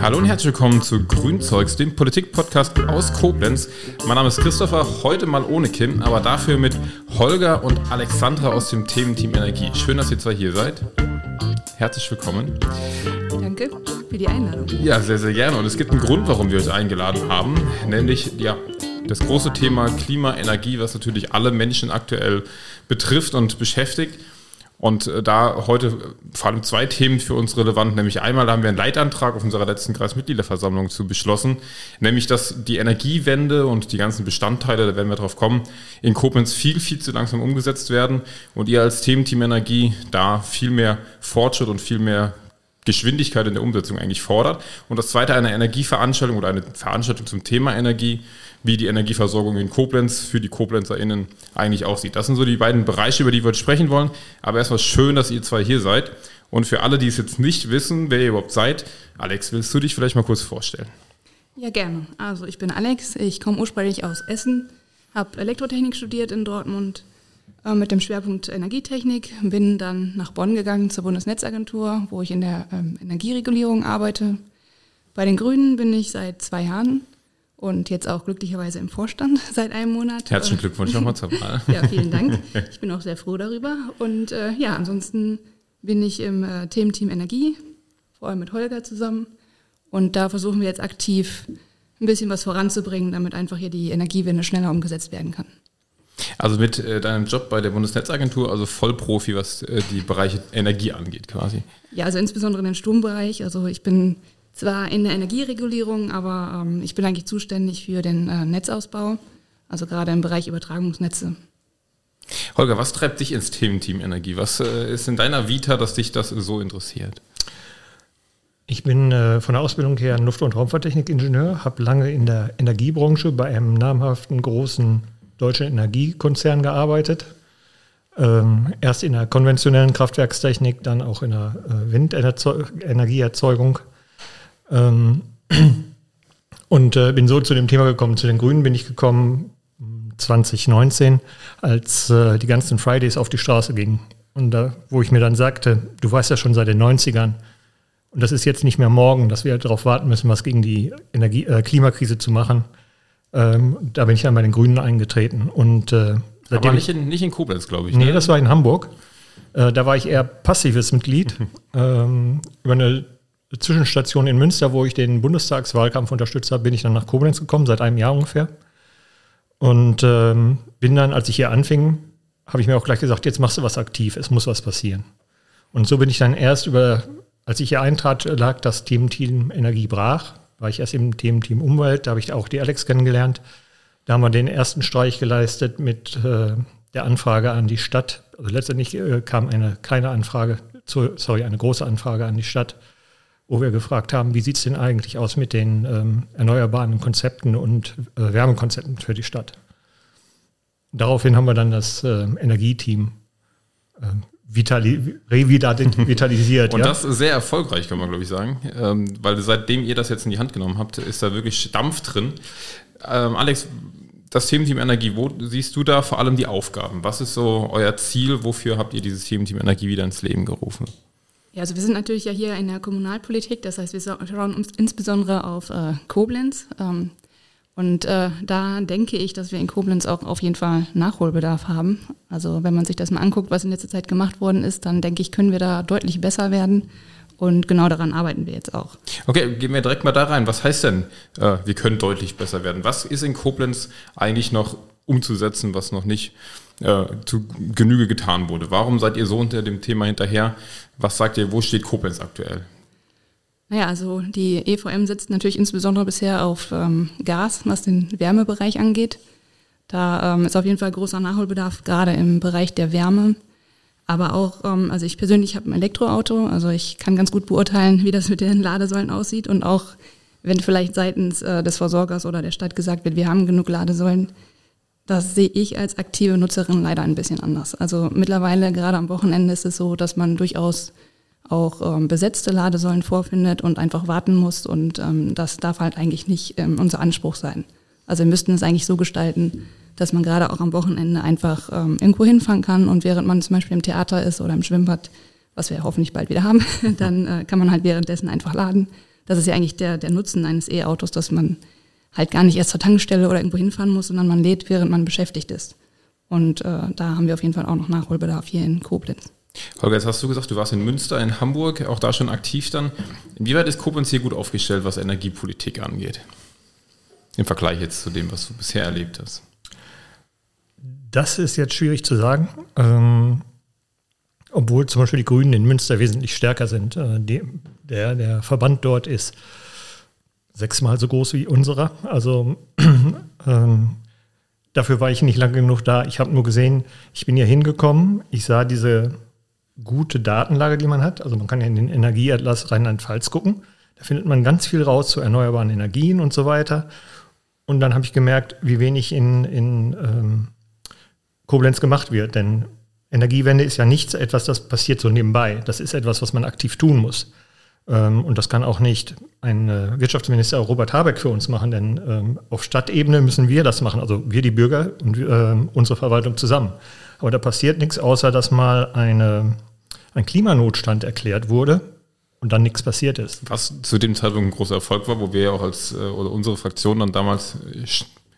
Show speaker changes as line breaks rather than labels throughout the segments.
Hallo und herzlich willkommen zu Grünzeugs, dem Politik-Podcast aus Koblenz. Mein Name ist Christopher, heute mal ohne Kim, aber dafür mit Holger und Alexandra aus dem Thementeam Energie. Schön, dass ihr zwei hier seid. Herzlich willkommen.
Danke für die Einladung.
Ja, sehr, sehr gerne. Und es gibt einen Grund, warum wir euch eingeladen haben, nämlich ja, das große Thema Klima, Energie, was natürlich alle Menschen aktuell betrifft und beschäftigt. Und äh, da heute vor allem zwei Themen für uns relevant, nämlich einmal haben wir einen Leitantrag auf unserer letzten Kreismitgliederversammlung zu beschlossen, nämlich dass die Energiewende und die ganzen Bestandteile, da werden wir drauf kommen, in Koblenz viel, viel zu langsam umgesetzt werden. Und ihr als Thementeam Energie da viel mehr Fortschritt und viel mehr Geschwindigkeit in der Umsetzung eigentlich fordert. Und das zweite eine Energieveranstaltung oder eine Veranstaltung zum Thema Energie, wie die Energieversorgung in Koblenz für die KoblenzerInnen eigentlich aussieht. Das sind so die beiden Bereiche, über die wir sprechen wollen. Aber erstmal schön, dass ihr zwei hier seid. Und für alle, die es jetzt nicht wissen, wer ihr überhaupt seid, Alex, willst du dich vielleicht mal kurz vorstellen?
Ja, gerne. Also ich bin Alex, ich komme ursprünglich aus Essen, habe Elektrotechnik studiert in Dortmund äh, mit dem Schwerpunkt Energietechnik, bin dann nach Bonn gegangen zur Bundesnetzagentur, wo ich in der ähm, Energieregulierung arbeite. Bei den Grünen bin ich seit zwei Jahren und jetzt auch glücklicherweise im Vorstand seit einem Monat.
Herzlichen Glückwunsch nochmal zur Wahl.
ja, vielen Dank. Ich bin auch sehr froh darüber. Und äh, ja, ansonsten bin ich im äh, Thementeam Energie, vor allem mit Holger zusammen. Und da versuchen wir jetzt aktiv ein bisschen was voranzubringen, damit einfach hier die Energiewende schneller umgesetzt werden kann.
Also mit äh, deinem Job bei der Bundesnetzagentur, also Vollprofi, was äh, die Bereiche Energie angeht quasi.
Ja, also insbesondere den Strombereich. Also ich bin zwar in der Energieregulierung, aber ähm, ich bin eigentlich zuständig für den äh, Netzausbau, also gerade im Bereich Übertragungsnetze.
Holger, was treibt dich ins Thementeam Energie? Was äh, ist in deiner Vita, dass dich das so interessiert?
Ich bin äh, von der Ausbildung her Luft- und Raumfahrttechnik-Ingenieur, habe lange in der Energiebranche bei einem namhaften großen deutschen Energiekonzern gearbeitet. Ähm, erst in der konventionellen Kraftwerkstechnik, dann auch in der äh, Windenergieerzeugung. Ähm, und äh, bin so zu dem Thema gekommen. Zu den Grünen bin ich gekommen 2019, als äh, die ganzen Fridays auf die Straße gingen. Und da, wo ich mir dann sagte, du weißt ja schon seit den 90ern, und das ist jetzt nicht mehr morgen, dass wir darauf warten müssen, was gegen die Energie, äh, Klimakrise zu machen. Ähm, da bin ich dann bei den Grünen eingetreten. Und,
äh, Aber nicht in, nicht in Koblenz, glaube ich.
Nee, ne? das war in Hamburg. Äh, da war ich eher passives Mitglied. ähm, über eine Zwischenstation in Münster, wo ich den Bundestagswahlkampf unterstützt habe, bin ich dann nach Koblenz gekommen, seit einem Jahr ungefähr. Und ähm, bin dann, als ich hier anfing, habe ich mir auch gleich gesagt, jetzt machst du was aktiv, es muss was passieren. Und so bin ich dann erst über, als ich hier eintrat, lag das Thementeam Energie brach, war ich erst im Thementeam Umwelt, da habe ich auch die Alex kennengelernt. Da haben wir den ersten Streich geleistet mit äh, der Anfrage an die Stadt. Also letztendlich äh, kam eine kleine Anfrage, zu, sorry, eine große Anfrage an die Stadt, wo wir gefragt haben, wie sieht es denn eigentlich aus mit den ähm, erneuerbaren Konzepten und äh, Wärmekonzepten für die Stadt. Daraufhin haben wir dann das äh, Energieteam äh, vitali revitalisiert.
und ja. das sehr erfolgreich, kann man glaube ich sagen, ähm, weil seitdem ihr das jetzt in die Hand genommen habt, ist da wirklich Dampf drin. Ähm, Alex, das Thementeam Energie, wo siehst du da vor allem die Aufgaben? Was ist so euer Ziel? Wofür habt ihr dieses Thementeam Energie wieder ins Leben gerufen?
Ja, also wir sind natürlich ja hier in der Kommunalpolitik, das heißt, wir schauen uns insbesondere auf äh, Koblenz. Ähm, und äh, da denke ich, dass wir in Koblenz auch auf jeden Fall Nachholbedarf haben. Also wenn man sich das mal anguckt, was in letzter Zeit gemacht worden ist, dann denke ich, können wir da deutlich besser werden. Und genau daran arbeiten wir jetzt auch.
Okay, gehen wir direkt mal da rein. Was heißt denn, äh, wir können deutlich besser werden? Was ist in Koblenz eigentlich noch umzusetzen, was noch nicht äh, zu Genüge getan wurde? Warum seid ihr so unter dem Thema hinterher? Was sagt ihr, wo steht Koblenz aktuell?
Naja, also die EVM setzt natürlich insbesondere bisher auf ähm, Gas, was den Wärmebereich angeht. Da ähm, ist auf jeden Fall großer Nachholbedarf, gerade im Bereich der Wärme. Aber auch, ähm, also ich persönlich habe ein Elektroauto, also ich kann ganz gut beurteilen, wie das mit den Ladesäulen aussieht. Und auch wenn vielleicht seitens äh, des Versorgers oder der Stadt gesagt wird, wir haben genug Ladesäulen, das sehe ich als aktive Nutzerin leider ein bisschen anders. Also mittlerweile, gerade am Wochenende, ist es so, dass man durchaus auch ähm, besetzte Ladesäulen vorfindet und einfach warten muss. Und ähm, das darf halt eigentlich nicht ähm, unser Anspruch sein. Also wir müssten es eigentlich so gestalten, dass man gerade auch am Wochenende einfach ähm, irgendwo hinfahren kann und während man zum Beispiel im Theater ist oder im Schwimmbad, was wir hoffentlich bald wieder haben, dann äh, kann man halt währenddessen einfach laden. Das ist ja eigentlich der, der Nutzen eines E-Autos, dass man halt gar nicht erst zur Tankstelle oder irgendwo hinfahren muss, sondern man lädt, während man beschäftigt ist. Und äh, da haben wir auf jeden Fall auch noch Nachholbedarf hier in Koblenz.
Holger, jetzt hast du gesagt, du warst in Münster, in Hamburg, auch da schon aktiv dann. Inwieweit ist Koblenz hier gut aufgestellt, was Energiepolitik angeht? Im Vergleich jetzt zu dem, was du bisher erlebt hast.
Das ist jetzt schwierig zu sagen. Ähm, obwohl zum Beispiel die Grünen in Münster wesentlich stärker sind. Äh, die, der, der Verband dort ist sechsmal so groß wie unserer. Also ähm, dafür war ich nicht lange genug da. Ich habe nur gesehen, ich bin hier hingekommen, ich sah diese gute Datenlage, die man hat. Also man kann ja in den Energieatlas Rheinland-Pfalz gucken. Da findet man ganz viel raus zu erneuerbaren Energien und so weiter. Und dann habe ich gemerkt, wie wenig in, in ähm, Koblenz gemacht wird. Denn Energiewende ist ja nichts etwas, das passiert so nebenbei. Das ist etwas, was man aktiv tun muss. Ähm, und das kann auch nicht ein äh, Wirtschaftsminister Robert Habeck für uns machen, denn ähm, auf Stadtebene müssen wir das machen, also wir die Bürger und ähm, unsere Verwaltung zusammen. Aber da passiert nichts, außer dass mal eine, ein Klimanotstand erklärt wurde und dann nichts passiert ist.
Was zu dem Zeitpunkt ein großer Erfolg war, wo wir ja auch als, äh, oder unsere Fraktion dann damals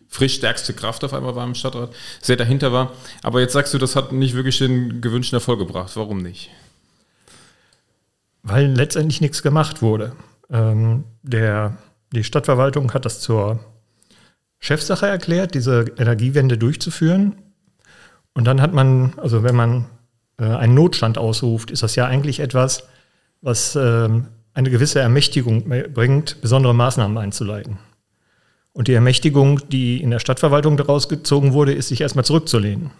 frisch stärkste Kraft auf einmal war im Stadtrat, sehr dahinter war. Aber jetzt sagst du, das hat nicht wirklich den gewünschten Erfolg gebracht. Warum nicht?
Weil letztendlich nichts gemacht wurde. Ähm, der, die Stadtverwaltung hat das zur Chefsache erklärt, diese Energiewende durchzuführen. Und dann hat man, also wenn man äh, einen Notstand ausruft, ist das ja eigentlich etwas, was äh, eine gewisse Ermächtigung bringt, besondere Maßnahmen einzuleiten. Und die Ermächtigung, die in der Stadtverwaltung daraus gezogen wurde, ist, sich erstmal zurückzulehnen.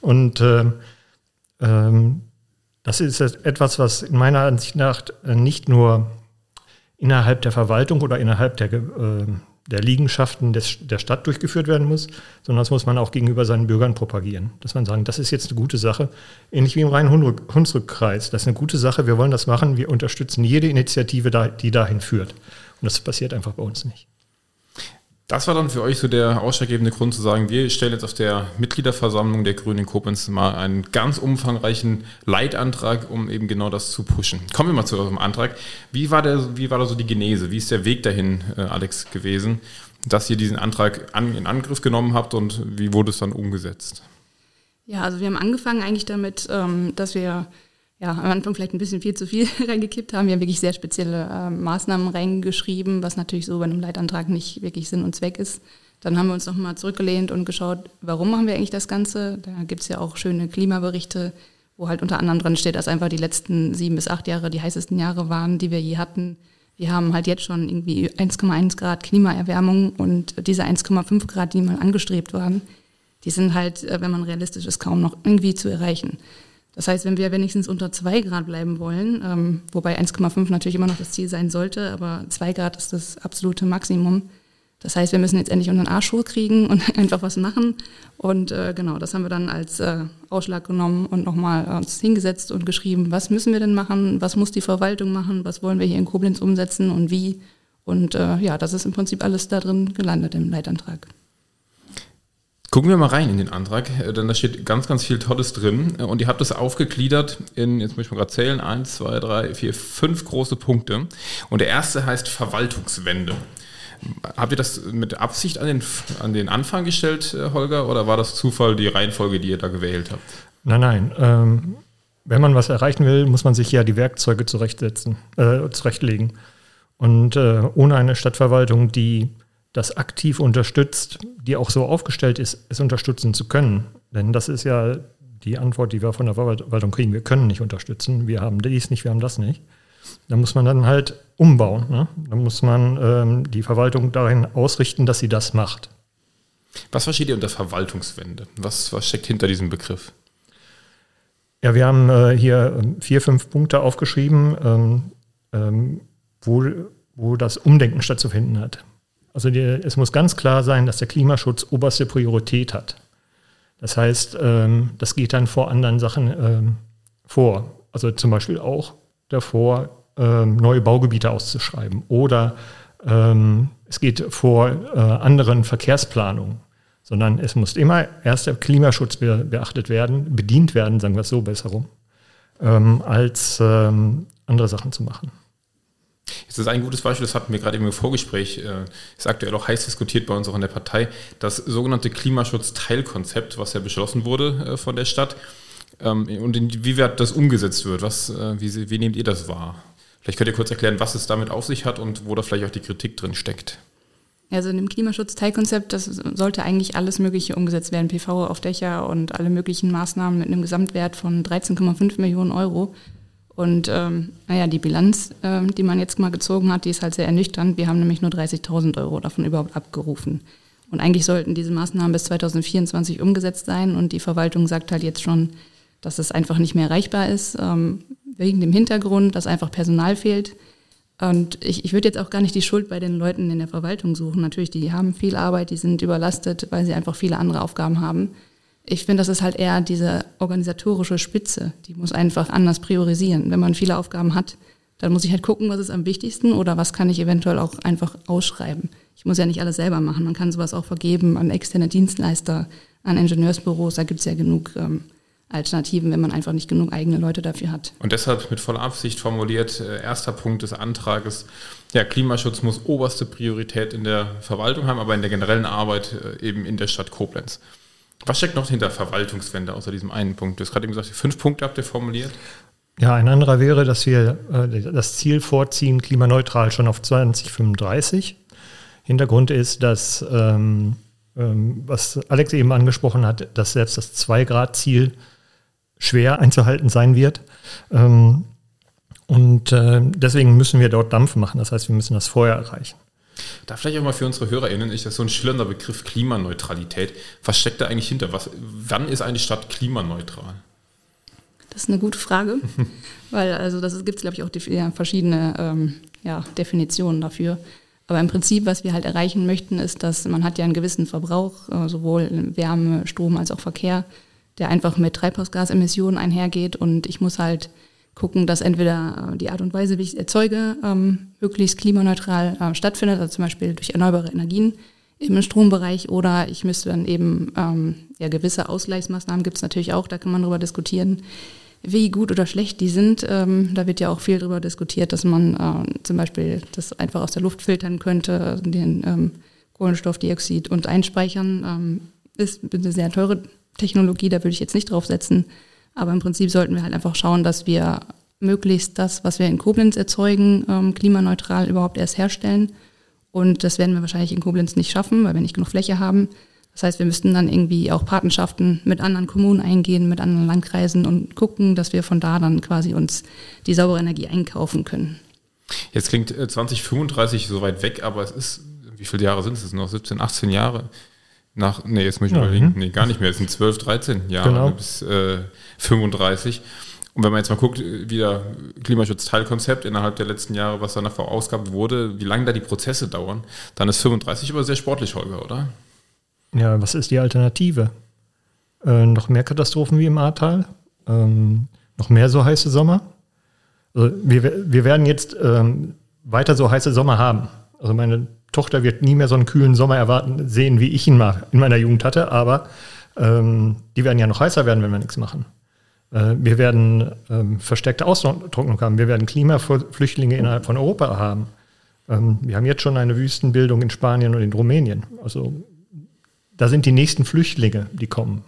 Und äh, ähm, das ist etwas, was in meiner Ansicht nach äh, nicht nur innerhalb der Verwaltung oder innerhalb der, äh, der Liegenschaften des, der Stadt durchgeführt werden muss, sondern das muss man auch gegenüber seinen Bürgern propagieren. Dass man sagen, das ist jetzt eine gute Sache, ähnlich wie im Rhein-Hunsrück-Kreis. Das ist eine gute Sache, wir wollen das machen, wir unterstützen jede Initiative, die dahin führt. Und das passiert einfach bei uns nicht.
Das war dann für euch so der ausschlaggebende Grund zu sagen, wir stellen jetzt auf der Mitgliederversammlung der Grünen in Koblenz mal einen ganz umfangreichen Leitantrag, um eben genau das zu pushen. Kommen wir mal zu eurem Antrag. Wie war, der, wie war da so die Genese? Wie ist der Weg dahin, äh, Alex, gewesen, dass ihr diesen Antrag an, in Angriff genommen habt und wie wurde es dann umgesetzt?
Ja, also wir haben angefangen eigentlich damit, ähm, dass wir ja, am Anfang vielleicht ein bisschen viel zu viel reingekippt haben. Wir haben wirklich sehr spezielle äh, Maßnahmen reingeschrieben, was natürlich so bei einem Leitantrag nicht wirklich Sinn und Zweck ist. Dann haben wir uns nochmal zurückgelehnt und geschaut, warum machen wir eigentlich das Ganze? Da gibt es ja auch schöne Klimaberichte, wo halt unter anderem drin steht, dass einfach die letzten sieben bis acht Jahre die heißesten Jahre waren, die wir je hatten. Wir haben halt jetzt schon irgendwie 1,1 Grad Klimaerwärmung und diese 1,5 Grad, die mal angestrebt waren, die sind halt, äh, wenn man realistisch ist, kaum noch irgendwie zu erreichen. Das heißt, wenn wir wenigstens unter 2 Grad bleiben wollen, ähm, wobei 1,5 natürlich immer noch das Ziel sein sollte, aber 2 Grad ist das absolute Maximum. Das heißt, wir müssen jetzt endlich unseren Arsch hochkriegen und einfach was machen. Und äh, genau, das haben wir dann als äh, Ausschlag genommen und nochmal uns hingesetzt und geschrieben, was müssen wir denn machen, was muss die Verwaltung machen, was wollen wir hier in Koblenz umsetzen und wie. Und äh, ja, das ist im Prinzip alles da drin gelandet im Leitantrag.
Gucken wir mal rein in den Antrag, äh, denn da steht ganz, ganz viel Tolles drin. Äh, und ihr habt das aufgegliedert in, jetzt muss ich mal gerade zählen, eins, zwei, drei, vier, fünf große Punkte. Und der erste heißt Verwaltungswende. Habt ihr das mit Absicht an den, an den Anfang gestellt, äh, Holger, oder war das Zufall, die Reihenfolge, die ihr da gewählt habt?
Nein, nein. Ähm, wenn man was erreichen will, muss man sich ja die Werkzeuge zurechtsetzen, äh, zurechtlegen. Und äh, ohne eine Stadtverwaltung, die das aktiv unterstützt, die auch so aufgestellt ist, es unterstützen zu können. Denn das ist ja die Antwort, die wir von der Verwaltung kriegen. Wir können nicht unterstützen, wir haben dies nicht, wir haben das nicht. Da muss man dann halt umbauen. Ne? Da muss man ähm, die Verwaltung dahin ausrichten, dass sie das macht.
Was versteht ihr unter Verwaltungswende? Was, was steckt hinter diesem Begriff?
Ja, wir haben äh, hier ähm, vier, fünf Punkte aufgeschrieben, ähm, ähm, wo, wo das Umdenken stattzufinden hat. Also die, es muss ganz klar sein, dass der Klimaschutz oberste Priorität hat. Das heißt, ähm, das geht dann vor anderen Sachen ähm, vor. Also zum Beispiel auch davor, ähm, neue Baugebiete auszuschreiben. Oder ähm, es geht vor äh, anderen Verkehrsplanungen. sondern es muss immer erst der Klimaschutz beachtet werden, bedient werden, sagen wir es so besser rum, ähm, als ähm, andere Sachen zu machen.
Das ist ein gutes Beispiel, das hatten wir gerade im Vorgespräch, ist aktuell auch heiß diskutiert bei uns auch in der Partei, das sogenannte Klimaschutz-Teilkonzept, was ja beschlossen wurde äh, von der Stadt ähm, und inwieweit das umgesetzt wird. Was, äh, wie, wie nehmt ihr das wahr? Vielleicht könnt ihr kurz erklären, was es damit auf sich hat und wo da vielleicht auch die Kritik drin steckt.
Also in dem Klimaschutz-Teilkonzept, das sollte eigentlich alles Mögliche umgesetzt werden, PV auf Dächer und alle möglichen Maßnahmen mit einem Gesamtwert von 13,5 Millionen Euro. Und ähm, naja, die Bilanz, äh, die man jetzt mal gezogen hat, die ist halt sehr ernüchternd. Wir haben nämlich nur 30.000 Euro davon überhaupt abgerufen. Und eigentlich sollten diese Maßnahmen bis 2024 umgesetzt sein. Und die Verwaltung sagt halt jetzt schon, dass es einfach nicht mehr erreichbar ist, ähm, wegen dem Hintergrund, dass einfach Personal fehlt. Und ich, ich würde jetzt auch gar nicht die Schuld bei den Leuten in der Verwaltung suchen. Natürlich, die haben viel Arbeit, die sind überlastet, weil sie einfach viele andere Aufgaben haben. Ich finde, das ist halt eher diese organisatorische Spitze. Die muss einfach anders priorisieren. Wenn man viele Aufgaben hat, dann muss ich halt gucken, was ist am wichtigsten oder was kann ich eventuell auch einfach ausschreiben. Ich muss ja nicht alles selber machen. Man kann sowas auch vergeben an externe Dienstleister, an Ingenieursbüros. Da gibt es ja genug ähm, Alternativen, wenn man einfach nicht genug eigene Leute dafür hat.
Und deshalb mit voller Absicht formuliert, äh, erster Punkt des Antrages, ja, Klimaschutz muss oberste Priorität in der Verwaltung haben, aber in der generellen Arbeit äh, eben in der Stadt Koblenz. Was steckt noch hinter Verwaltungswende außer diesem einen Punkt? Du hast gerade eben gesagt, fünf Punkte habt ihr formuliert.
Ja, ein anderer wäre, dass wir äh, das Ziel vorziehen, klimaneutral schon auf 2035. Hintergrund ist, dass, ähm, ähm, was Alex eben angesprochen hat, dass selbst das 2-Grad-Ziel schwer einzuhalten sein wird. Ähm, und äh, deswegen müssen wir dort Dampf machen. Das heißt, wir müssen das vorher erreichen.
Da vielleicht auch mal für unsere HörerInnen ist das so ein schillernder Begriff Klimaneutralität. Was steckt da eigentlich hinter? Was, wann ist eine Stadt klimaneutral?
Das ist eine gute Frage, weil also das gibt es, glaube ich, auch ja, verschiedene ähm, ja, Definitionen dafür. Aber im Prinzip, was wir halt erreichen möchten, ist, dass man hat ja einen gewissen Verbrauch, äh, sowohl Wärme, Strom als auch Verkehr der einfach mit Treibhausgasemissionen einhergeht. Und ich muss halt gucken, dass entweder äh, die Art und Weise, wie ich erzeuge, ähm, möglichst klimaneutral äh, stattfindet, also zum Beispiel durch erneuerbare Energien im Strombereich oder ich müsste dann eben, ähm, ja, gewisse Ausgleichsmaßnahmen gibt es natürlich auch, da kann man darüber diskutieren, wie gut oder schlecht die sind. Ähm, da wird ja auch viel darüber diskutiert, dass man äh, zum Beispiel das einfach aus der Luft filtern könnte, den ähm, Kohlenstoffdioxid und einspeichern. Ähm, ist eine sehr teure Technologie, da würde ich jetzt nicht drauf setzen. Aber im Prinzip sollten wir halt einfach schauen, dass wir möglichst das, was wir in Koblenz erzeugen, ähm, klimaneutral überhaupt erst herstellen. Und das werden wir wahrscheinlich in Koblenz nicht schaffen, weil wir nicht genug Fläche haben. Das heißt, wir müssten dann irgendwie auch Patenschaften mit anderen Kommunen eingehen, mit anderen Landkreisen und gucken, dass wir von da dann quasi uns die saubere Energie einkaufen können.
Jetzt klingt 2035 äh, so weit weg, aber es ist, wie viele Jahre sind es noch? 17, 18 Jahre. Nach, nee, jetzt muss ich ja, überlegen. Mhm. Nee, gar nicht mehr. Es sind 12, 13 Jahre genau. bis äh, 35. Und wenn man jetzt mal guckt, wie der Klimaschutzteilkonzept innerhalb der letzten Jahre, was danach verausgabt wurde, wie lange da die Prozesse dauern, dann ist 35 aber sehr sportlich, Holger, oder?
Ja, was ist die Alternative? Äh, noch mehr Katastrophen wie im Ahrtal? Ähm, noch mehr so heiße Sommer? Also wir, wir werden jetzt ähm, weiter so heiße Sommer haben. Also meine Tochter wird nie mehr so einen kühlen Sommer erwarten, sehen, wie ich ihn mal in meiner Jugend hatte, aber ähm, die werden ja noch heißer werden, wenn wir nichts machen. Äh, wir werden ähm, verstärkte Austrocknung haben, wir werden Klimaflüchtlinge innerhalb von Europa haben. Ähm, wir haben jetzt schon eine Wüstenbildung in Spanien und in Rumänien. Also da sind die nächsten Flüchtlinge, die kommen.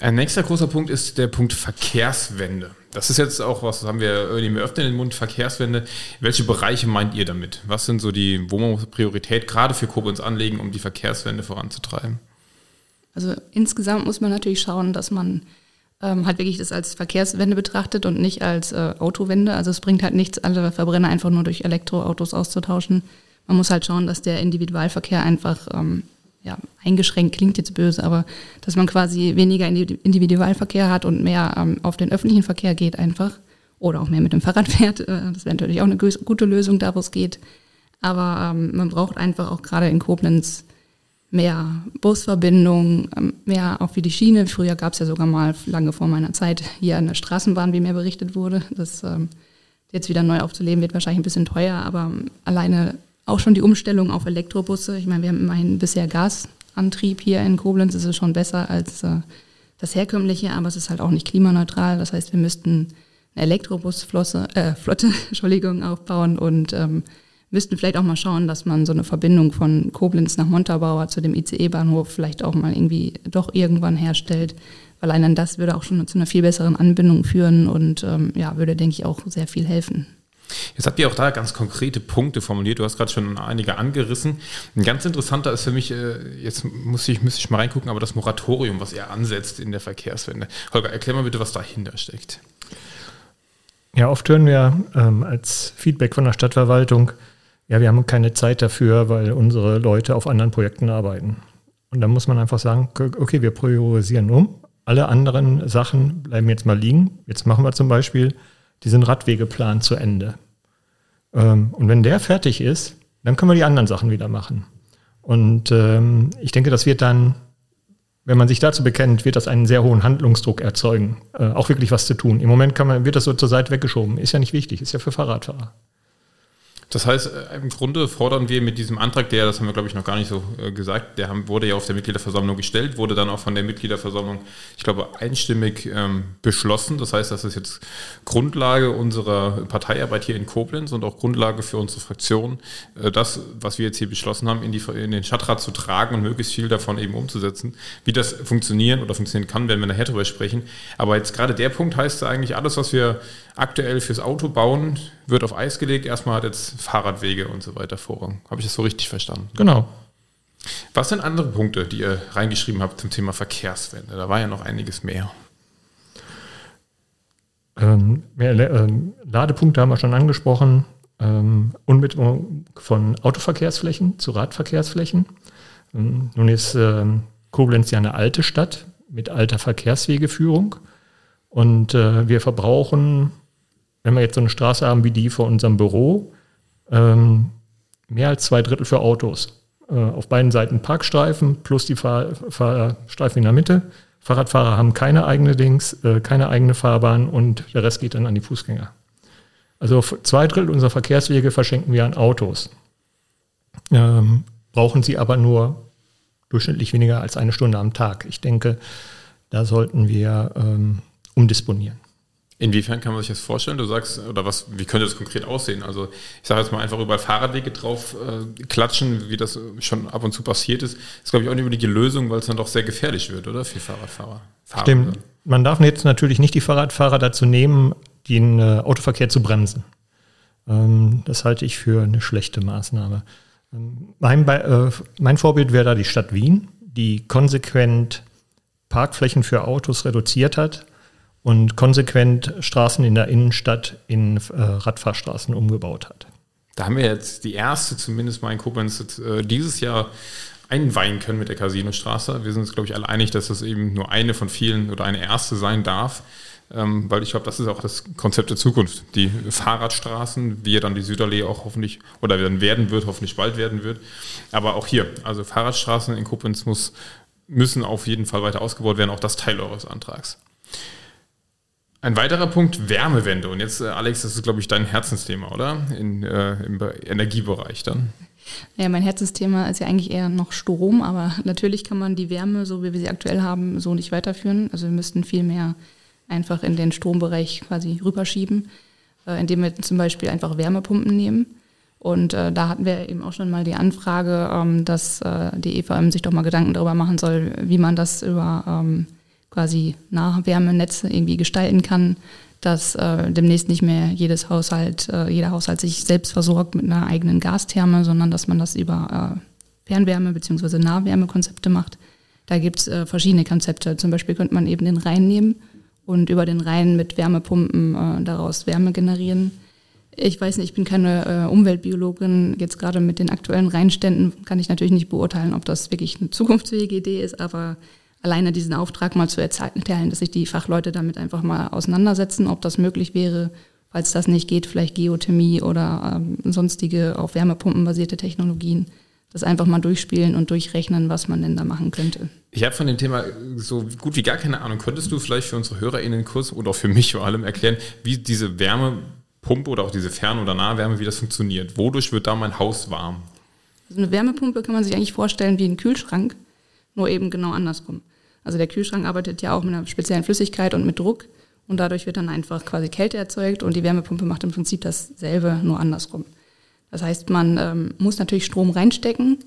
Ein nächster großer Punkt ist der Punkt Verkehrswende. Das ist jetzt auch was, haben wir irgendwie mehr öffnen den Mund, Verkehrswende. Welche Bereiche meint ihr damit? Was sind so die, wo man Priorität gerade für Koblenz anlegen, um die Verkehrswende voranzutreiben?
Also insgesamt muss man natürlich schauen, dass man ähm, halt wirklich das als Verkehrswende betrachtet und nicht als äh, Autowende. Also es bringt halt nichts, alle Verbrenner einfach nur durch Elektroautos auszutauschen. Man muss halt schauen, dass der Individualverkehr einfach ähm, ja, eingeschränkt klingt jetzt böse, aber dass man quasi weniger Individualverkehr hat und mehr ähm, auf den öffentlichen Verkehr geht einfach oder auch mehr mit dem Fahrrad fährt. Äh, das wäre natürlich auch eine gute Lösung da, wo es geht. Aber ähm, man braucht einfach auch gerade in Koblenz mehr Busverbindungen, ähm, mehr auch wie die Schiene. Früher gab es ja sogar mal, lange vor meiner Zeit, hier eine Straßenbahn, wie mir berichtet wurde. Das ähm, jetzt wieder neu aufzuleben, wird wahrscheinlich ein bisschen teuer, aber ähm, alleine auch schon die Umstellung auf Elektrobusse. Ich meine, wir haben immerhin bisher Gas Gasantrieb hier in Koblenz ist es schon besser als äh, das herkömmliche, aber es ist halt auch nicht klimaneutral. Das heißt, wir müssten eine Elektrobusflotte äh, Flotte, Entschuldigung, aufbauen und ähm, müssten vielleicht auch mal schauen, dass man so eine Verbindung von Koblenz nach Montabaur zu dem ICE-Bahnhof vielleicht auch mal irgendwie doch irgendwann herstellt. Weil allein das würde auch schon zu einer viel besseren Anbindung führen und ähm, ja, würde, denke ich, auch sehr viel helfen.
Jetzt habt ihr auch da ganz konkrete Punkte formuliert. Du hast gerade schon einige angerissen. Ein ganz interessanter ist für mich, äh, jetzt muss ich, müsste ich mal reingucken, aber das Moratorium, was ihr ansetzt in der Verkehrswende. Holger, erklär mal bitte, was dahinter steckt.
Ja, oft hören wir ähm, als Feedback von der Stadtverwaltung, ja, wir haben keine Zeit dafür, weil unsere Leute auf anderen Projekten arbeiten. Und dann muss man einfach sagen, okay, wir priorisieren um. Alle anderen Sachen bleiben jetzt mal liegen. Jetzt machen wir zum Beispiel diesen Radwegeplan zu Ende. Ähm, und wenn der fertig ist, dann können wir die anderen Sachen wieder machen. Und ähm, ich denke, das wird dann, wenn man sich dazu bekennt, wird das einen sehr hohen Handlungsdruck erzeugen, äh, auch wirklich was zu tun. Im Moment kann man, wird das so zur Seite weggeschoben. Ist ja nicht wichtig, ist ja für Fahrradfahrer.
Das heißt, äh, im Grunde fordern wir mit diesem Antrag, der, das haben wir glaube ich noch gar nicht so äh, gesagt, der wurde ja auf der Mitgliederversammlung gestellt, wurde dann auch von der Mitgliederversammlung, ich glaube, einstimmig ähm, beschlossen. Das heißt, das ist jetzt Grundlage unserer Parteiarbeit hier in Koblenz und auch Grundlage für unsere Fraktion, äh, das, was wir jetzt hier beschlossen haben, in, die, in den Stadtrat zu tragen und möglichst viel davon eben umzusetzen. Wie das funktionieren oder funktionieren kann, werden wir nachher darüber sprechen. Aber jetzt gerade der Punkt heißt eigentlich, alles, was wir aktuell fürs Auto bauen, wird auf Eis gelegt. Erstmal hat jetzt Fahrradwege und so weiter Vorrang. Habe ich das so richtig verstanden?
Genau.
Was sind andere Punkte, die ihr reingeschrieben habt zum Thema Verkehrswende? Da war ja noch einiges mehr.
Ähm, mehr ähm, Ladepunkte haben wir schon angesprochen. Ähm, Unmittelung von Autoverkehrsflächen zu Radverkehrsflächen. Ähm, nun ist ähm, Koblenz ja eine alte Stadt mit alter Verkehrswegeführung. Und äh, wir verbrauchen wenn wir jetzt so eine Straße haben wie die vor unserem Büro, ähm, mehr als zwei Drittel für Autos. Äh, auf beiden Seiten Parkstreifen plus die Fahr Fahrstreifen in der Mitte. Fahrradfahrer haben keine eigene Dings, äh, keine eigene Fahrbahn und der Rest geht dann an die Fußgänger. Also zwei Drittel unserer Verkehrswege verschenken wir an Autos. Ähm, brauchen sie aber nur durchschnittlich weniger als eine Stunde am Tag. Ich denke, da sollten wir ähm, umdisponieren.
Inwiefern kann man sich das vorstellen? Du sagst, oder was, wie könnte das konkret aussehen? Also ich sage jetzt mal einfach über Fahrradwege drauf äh, klatschen, wie das schon ab und zu passiert ist, ist, glaube ich, auch nicht unbedingt die Lösung, weil es dann doch sehr gefährlich wird, oder? Für Fahrradfahrer.
Fahrradfahrer. Stimmt. Man darf jetzt natürlich nicht die Fahrradfahrer dazu nehmen, den äh, Autoverkehr zu bremsen. Ähm, das halte ich für eine schlechte Maßnahme. Ähm, mein, äh, mein Vorbild wäre da die Stadt Wien, die konsequent Parkflächen für Autos reduziert hat und konsequent Straßen in der Innenstadt in äh, Radfahrstraßen umgebaut hat.
Da haben wir jetzt die erste, zumindest mal in Koblenz, äh, dieses Jahr einweihen können mit der Casinostraße. Wir sind uns, glaube ich, alle einig, dass das eben nur eine von vielen oder eine erste sein darf. Ähm, weil ich glaube, das ist auch das Konzept der Zukunft. Die Fahrradstraßen, wie ja dann die Süderlee auch hoffentlich oder dann werden wird, hoffentlich bald werden wird. Aber auch hier, also Fahrradstraßen in Koblenz muss, müssen auf jeden Fall weiter ausgebaut werden, auch das Teil eures Antrags. Ein weiterer Punkt, Wärmewende. Und jetzt, äh, Alex, das ist, glaube ich, dein Herzensthema, oder? In, äh, Im Energiebereich dann.
Ja, mein Herzensthema ist ja eigentlich eher noch Strom, aber natürlich kann man die Wärme, so wie wir sie aktuell haben, so nicht weiterführen. Also wir müssten viel mehr einfach in den Strombereich quasi rüberschieben, äh, indem wir zum Beispiel einfach Wärmepumpen nehmen. Und äh, da hatten wir eben auch schon mal die Anfrage, ähm, dass äh, die EVM sich doch mal Gedanken darüber machen soll, wie man das über ähm, quasi Nahwärmenetze irgendwie gestalten kann, dass äh, demnächst nicht mehr jedes Haushalt, äh, jeder Haushalt sich selbst versorgt mit einer eigenen Gastherme, sondern dass man das über äh, Fernwärme- bzw. Nahwärmekonzepte macht. Da gibt es äh, verschiedene Konzepte. Zum Beispiel könnte man eben den Rhein nehmen und über den Rhein mit Wärmepumpen äh, daraus Wärme generieren. Ich weiß nicht, ich bin keine äh, Umweltbiologin. Jetzt gerade mit den aktuellen Rheinständen kann ich natürlich nicht beurteilen, ob das wirklich eine zukunftsfähige Idee ist, aber alleine diesen Auftrag mal zu erteilen, dass sich die Fachleute damit einfach mal auseinandersetzen, ob das möglich wäre, falls das nicht geht, vielleicht Geothermie oder ähm, sonstige auf Wärmepumpen basierte Technologien. Das einfach mal durchspielen und durchrechnen, was man denn da machen könnte.
Ich habe von dem Thema so gut wie gar keine Ahnung. Könntest du vielleicht für unsere HörerInnen kurz oder auch für mich vor allem erklären, wie diese Wärmepumpe oder auch diese Fern- oder Nahwärme, wie das funktioniert? Wodurch wird da mein Haus warm?
Also eine Wärmepumpe kann man sich eigentlich vorstellen wie ein Kühlschrank. Nur eben genau andersrum. Also der Kühlschrank arbeitet ja auch mit einer speziellen Flüssigkeit und mit Druck und dadurch wird dann einfach quasi Kälte erzeugt und die Wärmepumpe macht im Prinzip dasselbe, nur andersrum. Das heißt, man ähm, muss natürlich Strom reinstecken,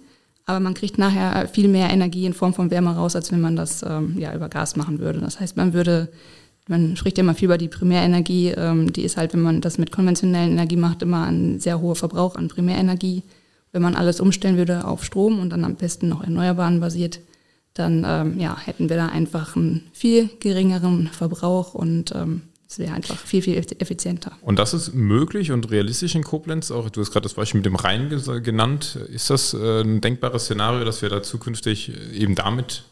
aber man kriegt nachher viel mehr Energie in Form von Wärme raus, als wenn man das ähm, ja, über Gas machen würde. Das heißt, man würde, man spricht ja immer viel über die Primärenergie, ähm, die ist halt, wenn man das mit konventionellen Energie macht, immer ein sehr hoher Verbrauch an Primärenergie. Wenn man alles umstellen würde auf Strom und dann am besten noch Erneuerbaren basiert, dann ähm, ja, hätten wir da einfach einen viel geringeren Verbrauch und ähm, es wäre einfach viel, viel effizienter.
Und das ist möglich und realistisch in Koblenz? Auch du hast gerade das Beispiel mit dem Rhein genannt. Ist das äh, ein denkbares Szenario, dass wir da zukünftig eben damit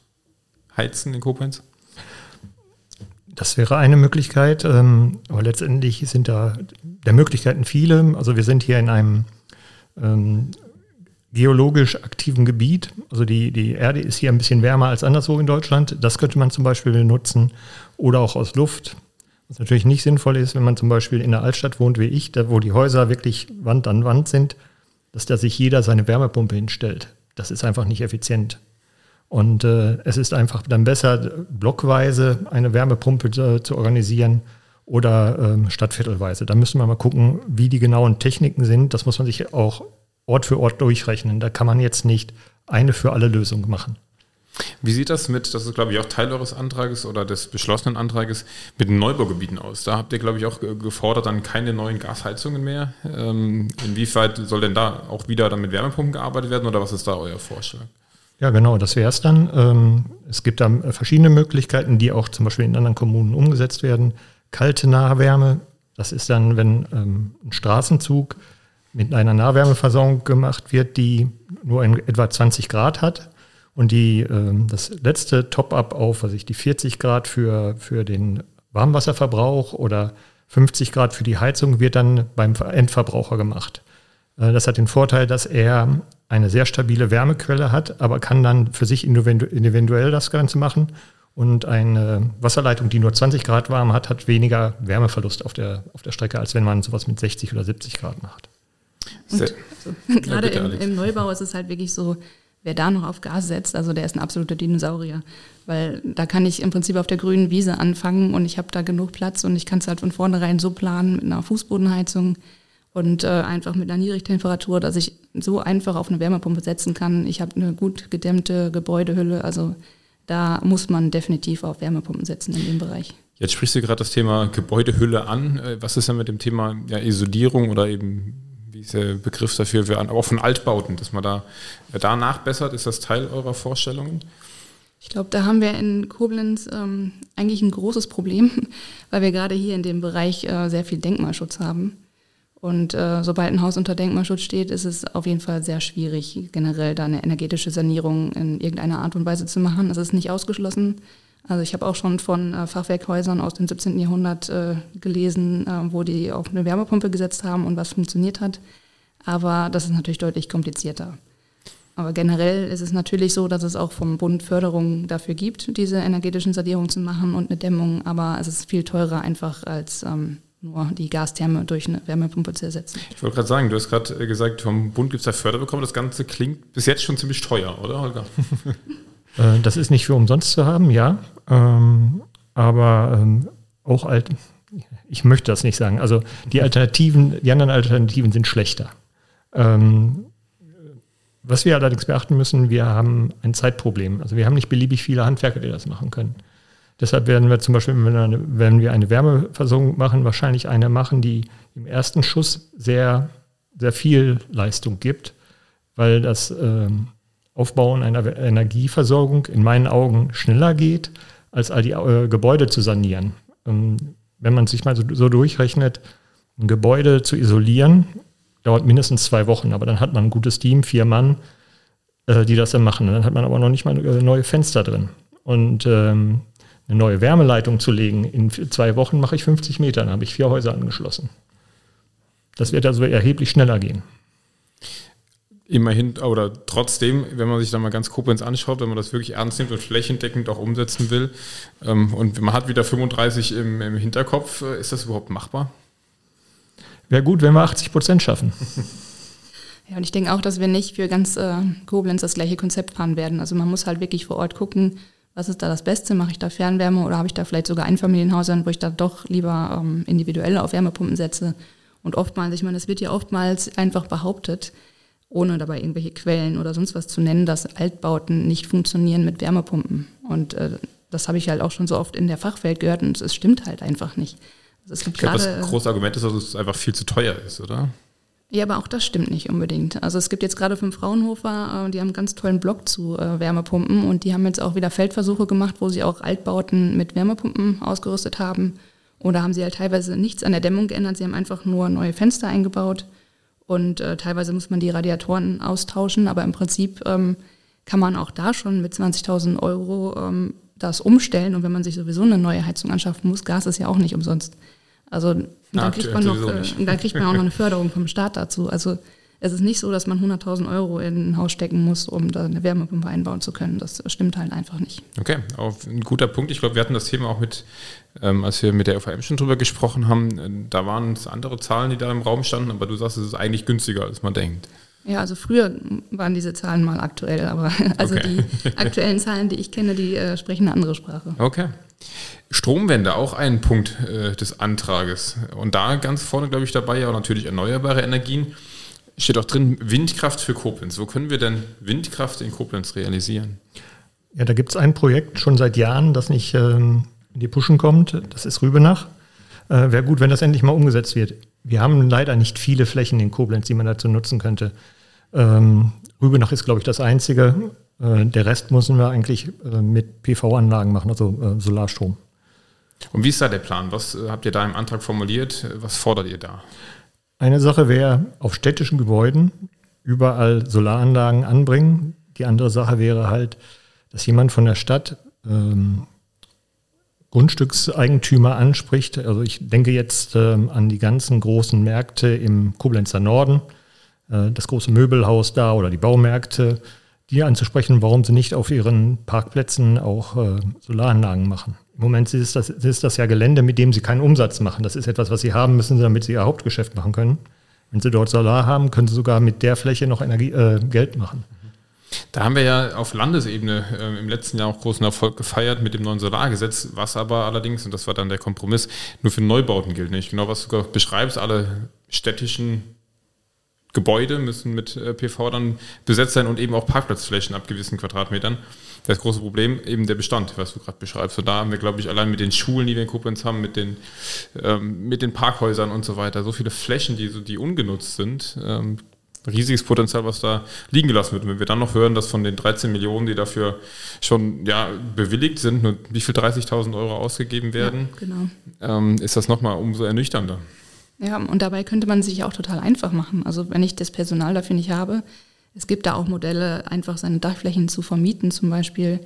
heizen in Koblenz?
Das wäre eine Möglichkeit, ähm, aber letztendlich sind da der Möglichkeiten viele. Also wir sind hier in einem ähm, geologisch aktiven Gebiet. Also die, die Erde ist hier ein bisschen wärmer als anderswo in Deutschland. Das könnte man zum Beispiel benutzen oder auch aus Luft. Was natürlich nicht sinnvoll ist, wenn man zum Beispiel in der Altstadt wohnt wie ich, da wo die Häuser wirklich Wand an Wand sind, dass da sich jeder seine Wärmepumpe hinstellt. Das ist einfach nicht effizient. Und äh, es ist einfach dann besser, blockweise eine Wärmepumpe äh, zu organisieren oder ähm, stadtviertelweise. Da müssen wir mal gucken, wie die genauen Techniken sind. Das muss man sich auch Ort für Ort durchrechnen. Da kann man jetzt nicht eine für alle Lösung machen.
Wie sieht das mit, das ist glaube ich auch Teil eures Antrages oder des beschlossenen Antrages, mit den Neubaugebieten aus? Da habt ihr glaube ich auch gefordert, dann keine neuen Gasheizungen mehr. Ähm, inwieweit soll denn da auch wieder dann mit Wärmepumpen gearbeitet werden oder was ist da euer Vorschlag?
Ja, genau, das wäre es dann. Ähm, es gibt da verschiedene Möglichkeiten, die auch zum Beispiel in anderen Kommunen umgesetzt werden. Kalte Nahwärme, das ist dann, wenn ähm, ein Straßenzug mit einer Nahwärmeversorgung gemacht wird, die nur in etwa 20 Grad hat und die äh, das letzte Top-up auf, was ich die 40 Grad für, für den Warmwasserverbrauch oder 50 Grad für die Heizung wird dann beim Endverbraucher gemacht. Äh, das hat den Vorteil, dass er eine sehr stabile Wärmequelle hat, aber kann dann für sich individuell das Ganze machen. Und eine Wasserleitung, die nur 20 Grad warm hat, hat weniger Wärmeverlust auf der, auf der Strecke, als wenn man sowas mit 60 oder 70 Grad macht.
Und, also, gerade im, im, Neubau ist es halt wirklich so, wer da noch auf Gas setzt, also der ist ein absoluter Dinosaurier. Weil da kann ich im Prinzip auf der grünen Wiese anfangen und ich habe da genug Platz und ich kann es halt von vornherein so planen mit einer Fußbodenheizung und äh, einfach mit einer Niedrigtemperatur, dass ich so einfach auf eine Wärmepumpe setzen kann. Ich habe eine gut gedämmte Gebäudehülle, also da muss man definitiv auf Wärmepumpen setzen in dem Bereich.
Jetzt sprichst du gerade das Thema Gebäudehülle an. Äh, was ist denn mit dem Thema ja, Isolierung oder eben wie ist der Begriff dafür, für, aber auch von Altbauten, dass man da, da nachbessert? Ist das Teil eurer Vorstellungen?
Ich glaube, da haben wir in Koblenz ähm, eigentlich ein großes Problem, weil wir gerade hier in dem Bereich äh, sehr viel Denkmalschutz haben. Und äh, sobald ein Haus unter Denkmalschutz steht, ist es auf jeden Fall sehr schwierig, generell da eine energetische Sanierung in irgendeiner Art und Weise zu machen. Das ist nicht ausgeschlossen. Also ich habe auch schon von äh, Fachwerkhäusern aus dem 17. Jahrhundert äh, gelesen, äh, wo die auf eine Wärmepumpe gesetzt haben und was funktioniert hat. Aber das ist natürlich deutlich komplizierter. Aber generell ist es natürlich so, dass es auch vom Bund Förderungen dafür gibt, diese energetischen Sanierungen zu machen und eine Dämmung. Aber es ist viel teurer einfach als ähm, nur die Gastherme durch eine Wärmepumpe zu ersetzen.
Ich wollte gerade sagen, du hast gerade äh, gesagt, vom Bund gibt es da Förderbekommen. Das Ganze klingt bis jetzt schon ziemlich teuer, oder Holger?
Äh, das ist nicht für umsonst zu haben, ja. Ähm, aber ähm, auch alt, ich möchte das nicht sagen. Also die Alternativen, die anderen Alternativen sind schlechter. Ähm, was wir allerdings beachten müssen, wir haben ein Zeitproblem. Also wir haben nicht beliebig viele Handwerker, die das machen können. Deshalb werden wir zum Beispiel, wenn wir eine, Wärmeversorgung machen, wahrscheinlich eine machen, die im ersten Schuss sehr, sehr viel Leistung gibt, weil das ähm, Aufbauen einer Energieversorgung in meinen Augen schneller geht, als all die äh, Gebäude zu sanieren. Ähm, wenn man sich mal so, so, durchrechnet, ein Gebäude zu isolieren, dauert mindestens zwei Wochen, aber dann hat man ein gutes Team, vier Mann, äh, die das dann machen. Und dann hat man aber noch nicht mal äh, neue Fenster drin. Und ähm, eine neue Wärmeleitung zu legen, in zwei Wochen mache ich 50 Meter, dann habe ich vier Häuser angeschlossen. Das wird also erheblich schneller gehen.
Immerhin, oder trotzdem, wenn man sich da mal ganz Koblenz anschaut, wenn man das wirklich ernst nimmt und flächendeckend auch umsetzen will, ähm, und man hat wieder 35 im, im Hinterkopf, äh, ist das überhaupt machbar?
Wäre gut, wenn wir 80 Prozent schaffen.
Ja, und ich denke auch, dass wir nicht für ganz äh, Koblenz das gleiche Konzept fahren werden. Also man muss halt wirklich vor Ort gucken, was ist da das Beste? Mache ich da Fernwärme oder habe ich da vielleicht sogar Einfamilienhäusern, wo ich da doch lieber ähm, individuell auf Wärmepumpen setze? Und oftmals, ich meine, es wird ja oftmals einfach behauptet, ohne dabei irgendwelche Quellen oder sonst was zu nennen, dass Altbauten nicht funktionieren mit Wärmepumpen. Und äh, das habe ich halt auch schon so oft in der Fachwelt gehört und es stimmt halt einfach nicht.
Also es gibt ich glaube, das große Argument ist, dass es einfach viel zu teuer ist, oder?
Ja, aber auch das stimmt nicht unbedingt. Also es gibt jetzt gerade fünf Fraunhofer, äh, die haben einen ganz tollen Blog zu äh, Wärmepumpen und die haben jetzt auch wieder Feldversuche gemacht, wo sie auch Altbauten mit Wärmepumpen ausgerüstet haben. Oder haben sie halt teilweise nichts an der Dämmung geändert, sie haben einfach nur neue Fenster eingebaut und äh, teilweise muss man die Radiatoren austauschen, aber im Prinzip ähm, kann man auch da schon mit 20.000 Euro ähm, das umstellen und wenn man sich sowieso eine neue Heizung anschaffen muss, Gas ist ja auch nicht umsonst. Also dann, kriegt man, noch, äh, dann kriegt man auch noch eine Förderung vom Staat dazu. Also es ist nicht so, dass man 100.000 Euro in ein Haus stecken muss, um da eine Wärmepumpe einbauen zu können. Das stimmt halt einfach nicht.
Okay, auf ein guter Punkt. Ich glaube, wir hatten das Thema auch mit, ähm, als wir mit der FAM schon drüber gesprochen haben. Äh, da waren es andere Zahlen, die da im Raum standen, aber du sagst, es ist eigentlich günstiger, als man denkt.
Ja, also früher waren diese Zahlen mal aktuell, aber also okay. die aktuellen Zahlen, die ich kenne, die äh, sprechen eine andere Sprache.
Okay. Stromwende, auch ein Punkt äh, des Antrages. Und da ganz vorne, glaube ich, dabei ja auch natürlich erneuerbare Energien. Steht auch drin, Windkraft für Koblenz. Wo können wir denn Windkraft in Koblenz realisieren?
Ja, da gibt es ein Projekt schon seit Jahren, das nicht ähm, in die Puschen kommt. Das ist Rübenach. Äh, Wäre gut, wenn das endlich mal umgesetzt wird. Wir haben leider nicht viele Flächen in Koblenz, die man dazu nutzen könnte. Ähm, Rübenach ist, glaube ich, das einzige. Äh, der Rest müssen wir eigentlich äh, mit PV-Anlagen machen, also äh, Solarstrom.
Und wie ist da der Plan? Was äh, habt ihr da im Antrag formuliert? Was fordert ihr da?
Eine Sache wäre auf städtischen Gebäuden überall Solaranlagen anbringen. Die andere Sache wäre halt, dass jemand von der Stadt ähm, Grundstückseigentümer anspricht. Also ich denke jetzt ähm, an die ganzen großen Märkte im Koblenzer Norden, äh, das große Möbelhaus da oder die Baumärkte, die anzusprechen, warum sie nicht auf ihren Parkplätzen auch äh, Solaranlagen machen. Im Moment ist das, ist das ja Gelände, mit dem sie keinen Umsatz machen. Das ist etwas, was sie haben müssen, damit sie ihr Hauptgeschäft machen können. Wenn sie dort Solar haben, können sie sogar mit der Fläche noch Energie, äh, Geld machen.
Da haben wir ja auf Landesebene äh, im letzten Jahr auch großen Erfolg gefeiert mit dem neuen Solargesetz, was aber allerdings, und das war dann der Kompromiss, nur für Neubauten gilt. Nicht genau, was du beschreibst, alle städtischen Gebäude müssen mit äh, PV dann besetzt sein und eben auch Parkplatzflächen ab gewissen Quadratmetern. Das große Problem eben der Bestand, was du gerade beschreibst. Und da haben wir, glaube ich, allein mit den Schulen, die wir in Koblenz haben, mit den, ähm, mit den Parkhäusern und so weiter, so viele Flächen, die, die ungenutzt sind. Ähm, riesiges Potenzial, was da liegen gelassen wird. Und wenn wir dann noch hören, dass von den 13 Millionen, die dafür schon ja, bewilligt sind, nur wie viel 30.000 Euro ausgegeben werden, ja, genau. ähm, ist das nochmal umso ernüchternder.
Ja, und dabei könnte man sich auch total einfach machen. Also wenn ich das Personal dafür nicht habe, es gibt da auch Modelle, einfach seine Dachflächen zu vermieten zum Beispiel.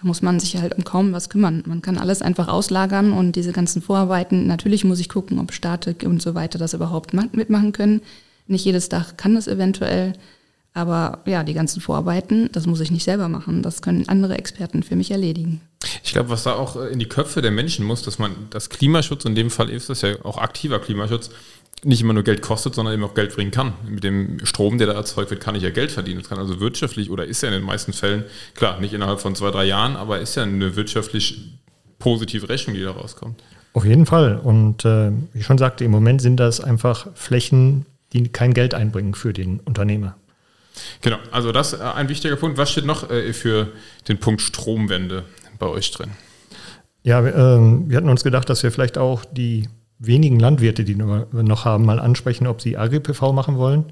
Da muss man sich halt um kaum was kümmern. Man kann alles einfach auslagern und diese ganzen Vorarbeiten, natürlich muss ich gucken, ob Statik und so weiter das überhaupt mitmachen können. Nicht jedes Dach kann das eventuell. Aber ja, die ganzen Vorarbeiten, das muss ich nicht selber machen. Das können andere Experten für mich erledigen.
Ich glaube, was da auch äh, in die Köpfe der Menschen muss, dass man das Klimaschutz, in dem Fall ist das ja auch aktiver Klimaschutz, nicht immer nur Geld kostet, sondern eben auch Geld bringen kann. Mit dem Strom, der da erzeugt wird, kann ich ja Geld verdienen. Das kann also wirtschaftlich oder ist ja in den meisten Fällen, klar, nicht innerhalb von zwei, drei Jahren, aber ist ja eine wirtschaftlich positive Rechnung, die da rauskommt.
Auf jeden Fall. Und äh, wie ich schon sagte, im Moment sind das einfach Flächen, die kein Geld einbringen für den Unternehmer.
Genau, also das ist äh, ein wichtiger Punkt. Was steht noch äh, für den Punkt Stromwende bei euch drin?
Ja, äh, wir hatten uns gedacht, dass wir vielleicht auch die wenigen Landwirte, die wir noch haben, mal ansprechen, ob sie Agri-PV machen wollen.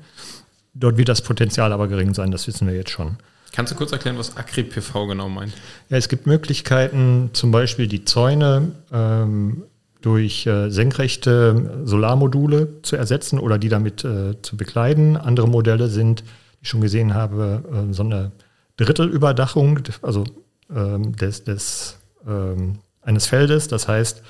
Dort wird das Potenzial aber gering sein, das wissen wir jetzt schon.
Kannst du kurz erklären, was Agri-PV genau meint?
Ja, es gibt Möglichkeiten, zum Beispiel die Zäune ähm, durch äh, senkrechte Solarmodule zu ersetzen oder die damit äh, zu bekleiden. Andere Modelle sind, die ich schon gesehen habe, äh, so eine Drittelüberdachung, also ähm, des, des ähm, eines Feldes. Das heißt,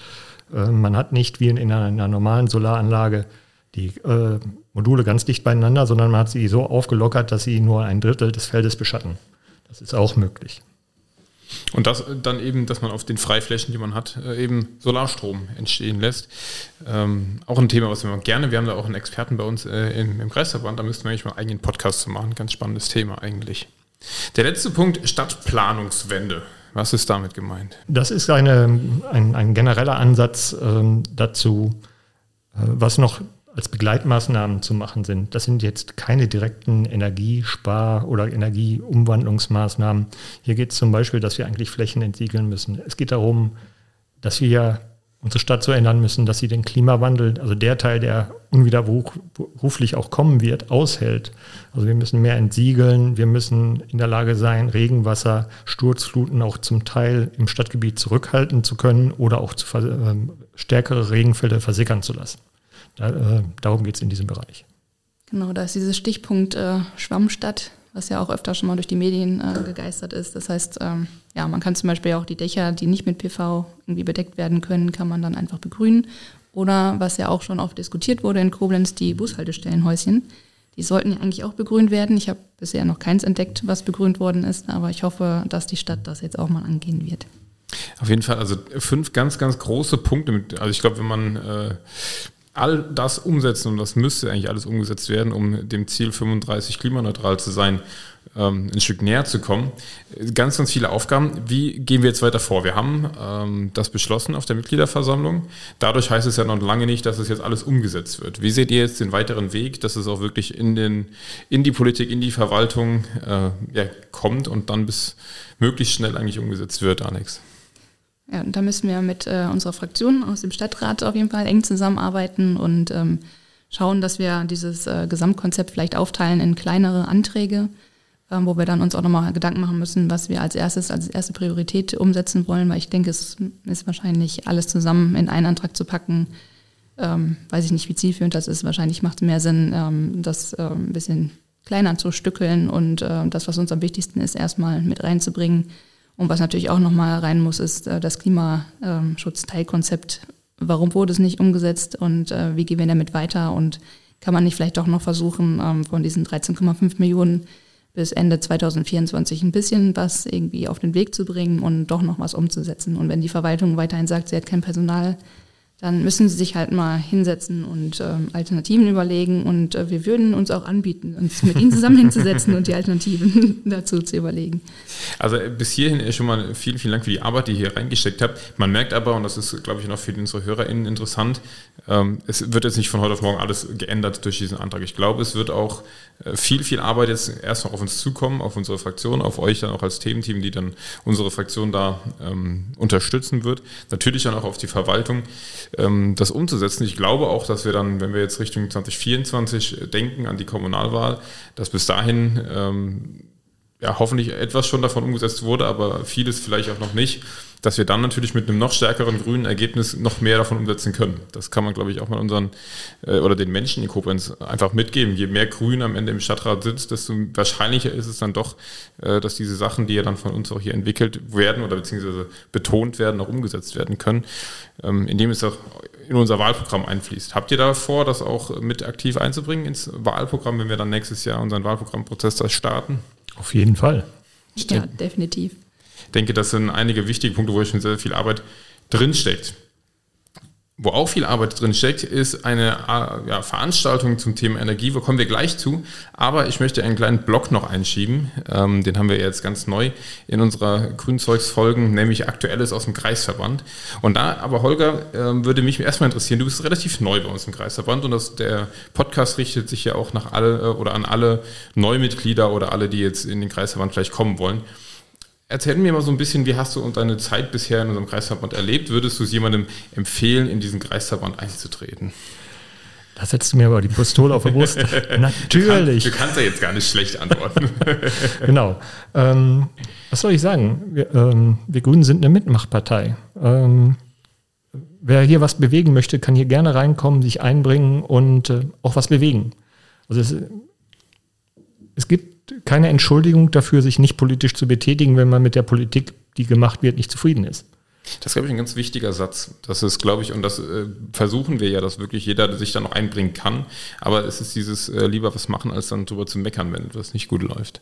man hat nicht wie in, in einer normalen Solaranlage die äh, Module ganz dicht beieinander, sondern man hat sie so aufgelockert, dass sie nur ein Drittel des Feldes beschatten. Das ist auch möglich.
Und das dann eben, dass man auf den Freiflächen, die man hat, äh, eben Solarstrom entstehen lässt. Ähm, auch ein Thema, was wir gerne, wir haben da auch einen Experten bei uns äh, im, im Kreisverband, da müssten wir eigentlich mal einen eigenen Podcast zu machen. Ganz spannendes Thema eigentlich. Der letzte Punkt, Stadtplanungswende. Was ist damit gemeint?
Das ist eine, ein, ein genereller Ansatz ähm, dazu, äh, was noch als Begleitmaßnahmen zu machen sind. Das sind jetzt keine direkten Energiespar- oder Energieumwandlungsmaßnahmen. Hier geht es zum Beispiel, dass wir eigentlich Flächen entsiegeln müssen. Es geht darum, dass wir unsere Stadt so ändern müssen, dass sie den Klimawandel, also der Teil, der unwiderruflich auch kommen wird, aushält. Also wir müssen mehr entsiegeln, wir müssen in der Lage sein, Regenwasser, Sturzfluten auch zum Teil im Stadtgebiet zurückhalten zu können oder auch zu, äh, stärkere Regenfälle versickern zu lassen. Da, äh, darum geht es in diesem Bereich.
Genau, da ist dieses Stichpunkt äh, Schwammstadt, was ja auch öfter schon mal durch die Medien äh, gegeistert ist. Das heißt, ähm, ja, man kann zum Beispiel auch die Dächer, die nicht mit PV irgendwie bedeckt werden können, kann man dann einfach begrünen. Oder was ja auch schon oft diskutiert wurde in Koblenz, die Bushaltestellenhäuschen. Die sollten ja eigentlich auch begrünt werden. Ich habe bisher noch keins entdeckt, was begrünt worden ist, aber ich hoffe, dass die Stadt das jetzt auch mal angehen wird.
Auf jeden Fall, also fünf ganz, ganz große Punkte. also ich glaube, wenn man äh, all das umsetzen und das müsste eigentlich alles umgesetzt werden, um dem Ziel 35 klimaneutral zu sein, ähm, ein Stück näher zu kommen. Ganz, ganz viele Aufgaben. Wie gehen wir jetzt weiter vor? Wir haben ähm, das beschlossen auf der Mitgliederversammlung. Dadurch heißt es ja noch lange nicht, dass es jetzt alles umgesetzt wird. Wie seht ihr jetzt den weiteren Weg, dass es auch wirklich in, den, in die Politik, in die Verwaltung äh, ja, kommt und dann bis möglichst schnell eigentlich umgesetzt wird, Alex?
Ja, und da müssen wir mit äh, unserer Fraktion aus dem Stadtrat auf jeden Fall eng zusammenarbeiten und ähm, schauen, dass wir dieses äh, Gesamtkonzept vielleicht aufteilen in kleinere Anträge, äh, wo wir dann uns auch nochmal Gedanken machen müssen, was wir als erstes, als erste Priorität umsetzen wollen, weil ich denke, es ist wahrscheinlich alles zusammen in einen Antrag zu packen. Ähm, weiß ich nicht, wie zielführend das ist. Wahrscheinlich macht es mehr Sinn, ähm, das äh, ein bisschen kleiner zu stückeln und äh, das, was uns am wichtigsten ist, erstmal mit reinzubringen und was natürlich auch nochmal rein muss, ist äh, das Klimaschutzteilkonzept. Warum wurde es nicht umgesetzt und äh, wie gehen wir damit weiter? Und kann man nicht vielleicht doch noch versuchen, ähm, von diesen 13,5 Millionen bis Ende 2024 ein bisschen was irgendwie auf den Weg zu bringen und doch noch was umzusetzen. Und wenn die Verwaltung weiterhin sagt, sie hat kein Personal, dann müssen sie sich halt mal hinsetzen und ähm, Alternativen überlegen. Und äh, wir würden uns auch anbieten, uns mit ihnen zusammen hinzusetzen und die Alternativen dazu zu überlegen.
Also äh, bis hierhin schon mal vielen, vielen Dank für die Arbeit, die ihr hier reingesteckt habt. Man merkt aber, und das ist, glaube ich, noch für unsere HörerInnen interessant, ähm, es wird jetzt nicht von heute auf morgen alles geändert durch diesen Antrag. Ich glaube, es wird auch viel, viel Arbeit jetzt erst noch auf uns zukommen, auf unsere Fraktion, auf euch dann auch als Thementeam, die dann unsere Fraktion da ähm, unterstützen wird. Natürlich dann auch auf die Verwaltung ähm, das umzusetzen. Ich glaube auch, dass wir dann, wenn wir jetzt Richtung 2024 denken an die Kommunalwahl, dass bis dahin ähm, ja, hoffentlich etwas schon davon umgesetzt wurde, aber vieles vielleicht auch noch nicht, dass wir dann natürlich mit einem noch stärkeren grünen Ergebnis noch mehr davon umsetzen können. Das kann man, glaube ich, auch mal unseren äh, oder den Menschen in Koblenz einfach mitgeben. Je mehr Grün am Ende im Stadtrat sitzt, desto wahrscheinlicher ist es dann doch, äh, dass diese Sachen, die ja dann von uns auch hier entwickelt werden oder beziehungsweise betont werden, auch umgesetzt werden können, ähm, indem es auch in unser Wahlprogramm einfließt. Habt ihr da vor, das auch mit aktiv einzubringen ins Wahlprogramm, wenn wir dann nächstes Jahr unseren Wahlprogrammprozess da starten?
Auf jeden Fall.
Ja, definitiv.
Ich denke, das sind einige wichtige Punkte, wo schon sehr viel Arbeit drinsteckt. Wo auch viel Arbeit drin steckt, ist eine äh, ja, Veranstaltung zum Thema Energie. Wo kommen wir gleich zu? Aber ich möchte einen kleinen Blog noch einschieben. Ähm, den haben wir jetzt ganz neu in unserer Grünzeugsfolgen, nämlich Aktuelles aus dem Kreisverband. Und da, aber Holger, ähm, würde mich erstmal interessieren, du bist relativ neu bei uns im Kreisverband und das, der Podcast richtet sich ja auch nach alle äh, oder an alle Neumitglieder oder alle, die jetzt in den Kreisverband vielleicht kommen wollen. Erzähl mir mal so ein bisschen, wie hast du deine Zeit bisher in unserem Kreisverband erlebt? Würdest du es jemandem empfehlen, in diesen Kreisverband einzutreten?
Da setzt du mir aber die Pistole auf die Brust. Natürlich.
Du, kann, du, kannst ja jetzt gar nicht schlecht antworten.
genau. Ähm, was soll ich sagen? Wir, ähm, wir, Grünen sind eine Mitmachpartei. Ähm, wer hier was bewegen möchte, kann hier gerne reinkommen, sich einbringen und äh, auch was bewegen. Also es, es gibt keine Entschuldigung dafür, sich nicht politisch zu betätigen, wenn man mit der Politik, die gemacht wird, nicht zufrieden ist.
Das ist, glaube ich, ein ganz wichtiger Satz. Das ist, glaube ich, und das äh, versuchen wir ja, dass wirklich jeder sich da noch einbringen kann. Aber es ist dieses äh, lieber was machen, als dann drüber zu meckern, wenn etwas nicht gut läuft.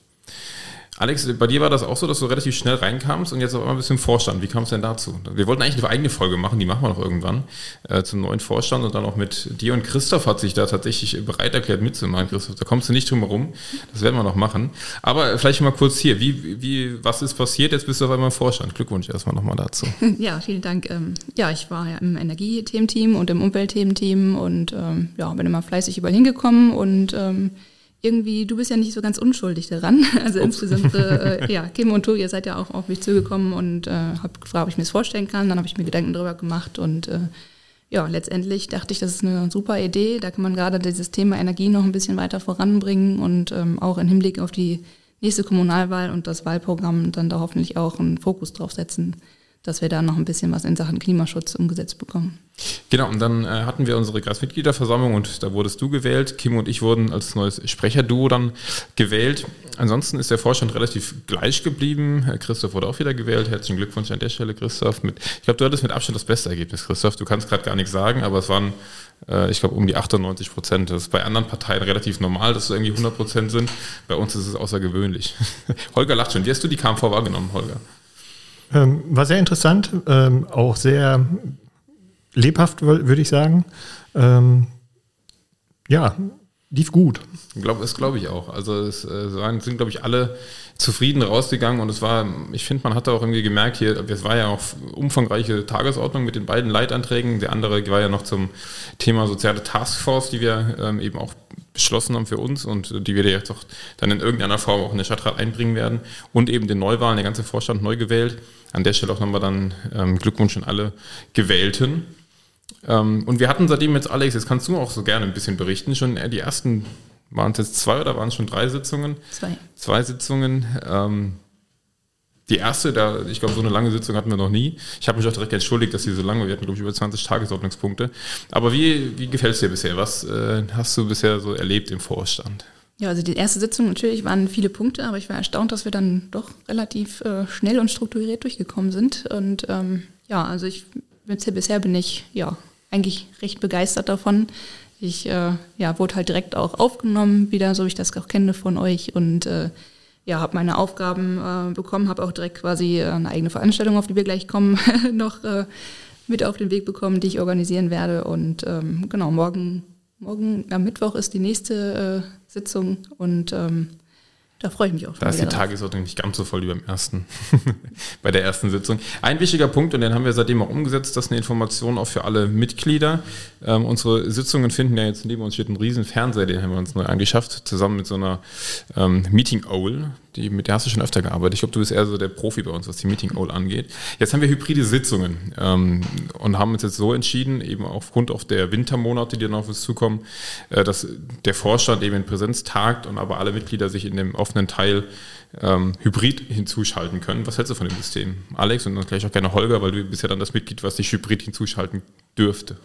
Alex, bei dir war das auch so, dass du relativ schnell reinkamst und jetzt auch ein bisschen Vorstand. Wie kam es denn dazu? Wir wollten eigentlich eine eigene Folge machen, die machen wir noch irgendwann, äh, zum neuen Vorstand und dann auch mit dir und Christoph hat sich da tatsächlich bereit erklärt mitzumachen, Christoph. Da kommst du nicht drum herum. Das werden wir noch machen. Aber vielleicht mal kurz hier, wie, wie, was ist passiert? Jetzt bist du auf einmal im Vorstand. Glückwunsch erstmal nochmal dazu.
Ja, vielen Dank. Ähm, ja, ich war ja im Energiethementeam und im Umweltthementeam und ähm, ja, bin immer fleißig überall hingekommen und ähm, irgendwie, du bist ja nicht so ganz unschuldig daran. Also Ups. insbesondere, äh, ja, Kim und Tobi, ihr seid ja auch auf mich zugekommen und äh, habt gefragt, ob ich mir das vorstellen kann. Dann habe ich mir Gedanken darüber gemacht und äh, ja, letztendlich dachte ich, das ist eine super Idee. Da kann man gerade dieses Thema Energie noch ein bisschen weiter voranbringen und ähm, auch im Hinblick auf die nächste Kommunalwahl und das Wahlprogramm dann da hoffentlich auch einen Fokus drauf setzen dass wir da noch ein bisschen was in Sachen Klimaschutz umgesetzt bekommen.
Genau, und dann äh, hatten wir unsere Kreismitgliederversammlung und da wurdest du gewählt. Kim und ich wurden als neues Sprecherduo dann gewählt. Ansonsten ist der Vorstand relativ gleich geblieben. Christoph wurde auch wieder gewählt. Herzlichen Glückwunsch an der Stelle, Christoph. Mit, ich glaube, du hattest mit Abstand das beste Ergebnis, Christoph. Du kannst gerade gar nichts sagen, aber es waren, äh, ich glaube, um die 98 Prozent. Das ist bei anderen Parteien relativ normal, dass es irgendwie 100 Prozent sind. Bei uns ist es außergewöhnlich. Holger lacht schon. Wie hast du die KMV wahrgenommen, Holger?
Ähm, war sehr interessant, ähm, auch sehr lebhaft, würde ich sagen. Ähm, ja, lief gut.
Glaub, das glaube ich auch. Also es äh, sind, glaube ich, alle zufrieden rausgegangen und es war, ich finde, man hat auch irgendwie gemerkt, hier, es war ja auch umfangreiche Tagesordnung mit den beiden Leitanträgen. Der andere war ja noch zum Thema soziale Taskforce, die wir ähm, eben auch beschlossen haben für uns und die wir jetzt auch dann in irgendeiner Form auch in den Stadtrat einbringen werden und eben den Neuwahlen, der ganze Vorstand neu gewählt. An der Stelle auch nochmal dann ähm, Glückwunsch an alle Gewählten. Ähm, und wir hatten seitdem jetzt, Alex, jetzt kannst du auch so gerne ein bisschen berichten, schon die ersten, waren es jetzt zwei oder waren es schon drei Sitzungen?
Zwei.
Zwei Sitzungen. Ähm, die erste, da, ich glaube, so eine lange Sitzung hatten wir noch nie. Ich habe mich auch direkt entschuldigt, dass sie so lange, wir hatten, glaube ich, über 20 Tagesordnungspunkte. Aber wie, wie gefällt es dir bisher? Was äh, hast du bisher so erlebt im Vorstand?
Ja, also die erste Sitzung natürlich waren viele Punkte, aber ich war erstaunt, dass wir dann doch relativ äh, schnell und strukturiert durchgekommen sind. Und ähm, ja, also ich bisher bin ich ja eigentlich recht begeistert davon. Ich äh, ja, wurde halt direkt auch aufgenommen, wieder so wie ich das auch kenne von euch und äh, ja, habe meine Aufgaben äh, bekommen, habe auch direkt quasi äh, eine eigene Veranstaltung, auf die wir gleich kommen, noch äh, mit auf den Weg bekommen, die ich organisieren werde. Und ähm, genau, morgen, morgen am Mittwoch ist die nächste äh, Sitzung und ähm, da freue ich mich auch.
Da ist die Tagesordnung nicht ganz so voll wie beim ersten, bei der ersten Sitzung. Ein wichtiger Punkt, und den haben wir seitdem auch umgesetzt, das ist eine Information auch für alle Mitglieder. Ähm, unsere Sitzungen finden ja jetzt neben uns steht ein riesen Fernseher, den haben wir uns neu angeschafft, zusammen mit so einer ähm, Meeting Owl die, mit der hast du schon öfter gearbeitet. Ich glaube, du bist eher so der Profi bei uns, was die Meeting Owl angeht. Jetzt haben wir hybride Sitzungen ähm, und haben uns jetzt so entschieden, eben aufgrund auf der Wintermonate, die dann auf uns zukommen, äh, dass der Vorstand eben in Präsenz tagt und aber alle Mitglieder sich in dem offenen Teil ähm, hybrid hinzuschalten können. Was hältst du von dem System? Alex und dann gleich auch gerne Holger, weil du bist ja dann das Mitglied, was sich hybrid hinzuschalten dürfte.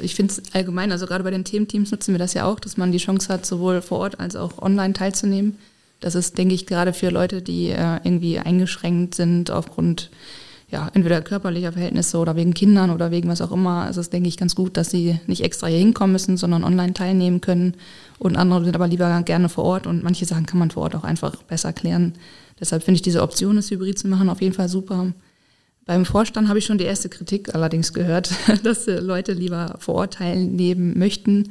Ich finde es allgemein, also gerade bei den Thementeams nutzen wir das ja auch, dass man die Chance hat, sowohl vor Ort als auch online teilzunehmen. Das ist, denke ich, gerade für Leute, die äh, irgendwie eingeschränkt sind aufgrund ja, entweder körperlicher Verhältnisse oder wegen Kindern oder wegen was auch immer, ist es, denke ich, ganz gut, dass sie nicht extra hier hinkommen müssen, sondern online teilnehmen können. Und andere sind aber lieber gerne vor Ort und manche Sachen kann man vor Ort auch einfach besser klären. Deshalb finde ich diese Option, es hybrid zu machen, auf jeden Fall super. Beim Vorstand habe ich schon die erste Kritik allerdings gehört, dass Leute lieber vor Ort teilnehmen möchten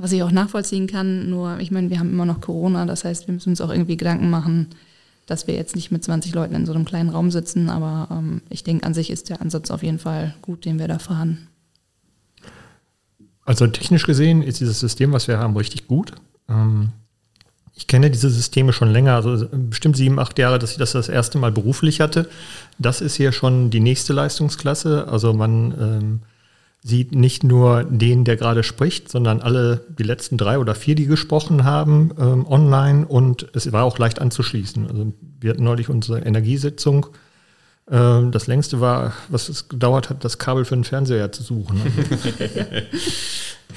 was ich auch nachvollziehen kann. Nur, ich meine, wir haben immer noch Corona, das heißt, wir müssen uns auch irgendwie Gedanken machen, dass wir jetzt nicht mit 20 Leuten in so einem kleinen Raum sitzen. Aber ähm, ich denke, an sich ist der Ansatz auf jeden Fall gut, den wir da fahren.
Also technisch gesehen ist dieses System, was wir haben, richtig gut. Ähm, ich kenne diese Systeme schon länger, also bestimmt sieben, acht Jahre, dass ich das das erste Mal beruflich hatte. Das ist hier schon die nächste Leistungsklasse. Also man ähm, sieht nicht nur den, der gerade spricht, sondern alle die letzten drei oder vier, die gesprochen haben, ähm, online und es war auch leicht anzuschließen. Also wir hatten neulich unsere Energiesitzung. Ähm, das längste war, was es gedauert hat, das Kabel für den Fernseher zu suchen.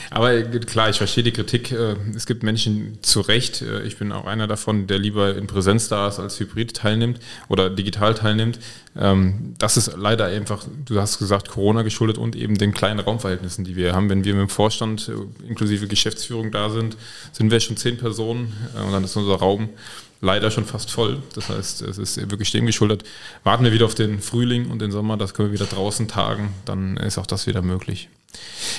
Aber klar, ich verstehe die Kritik. Äh, es gibt Menschen zu Recht, äh, ich bin auch einer davon, der lieber in Präsenz da ist, als Hybrid teilnimmt oder digital teilnimmt. Ähm, das ist leider einfach, du hast gesagt, Corona geschuldet und eben den kleinen Raumverhältnissen, die wir haben. Wenn wir mit dem Vorstand äh, inklusive Geschäftsführung da sind, sind wir schon zehn Personen und dann ist unser Raum leider schon fast voll. Das heißt, es ist wirklich dem geschuldet. Warten wir wieder auf den Frühling und den Sommer, das können wir wieder draußen tagen, dann ist auch das wieder möglich.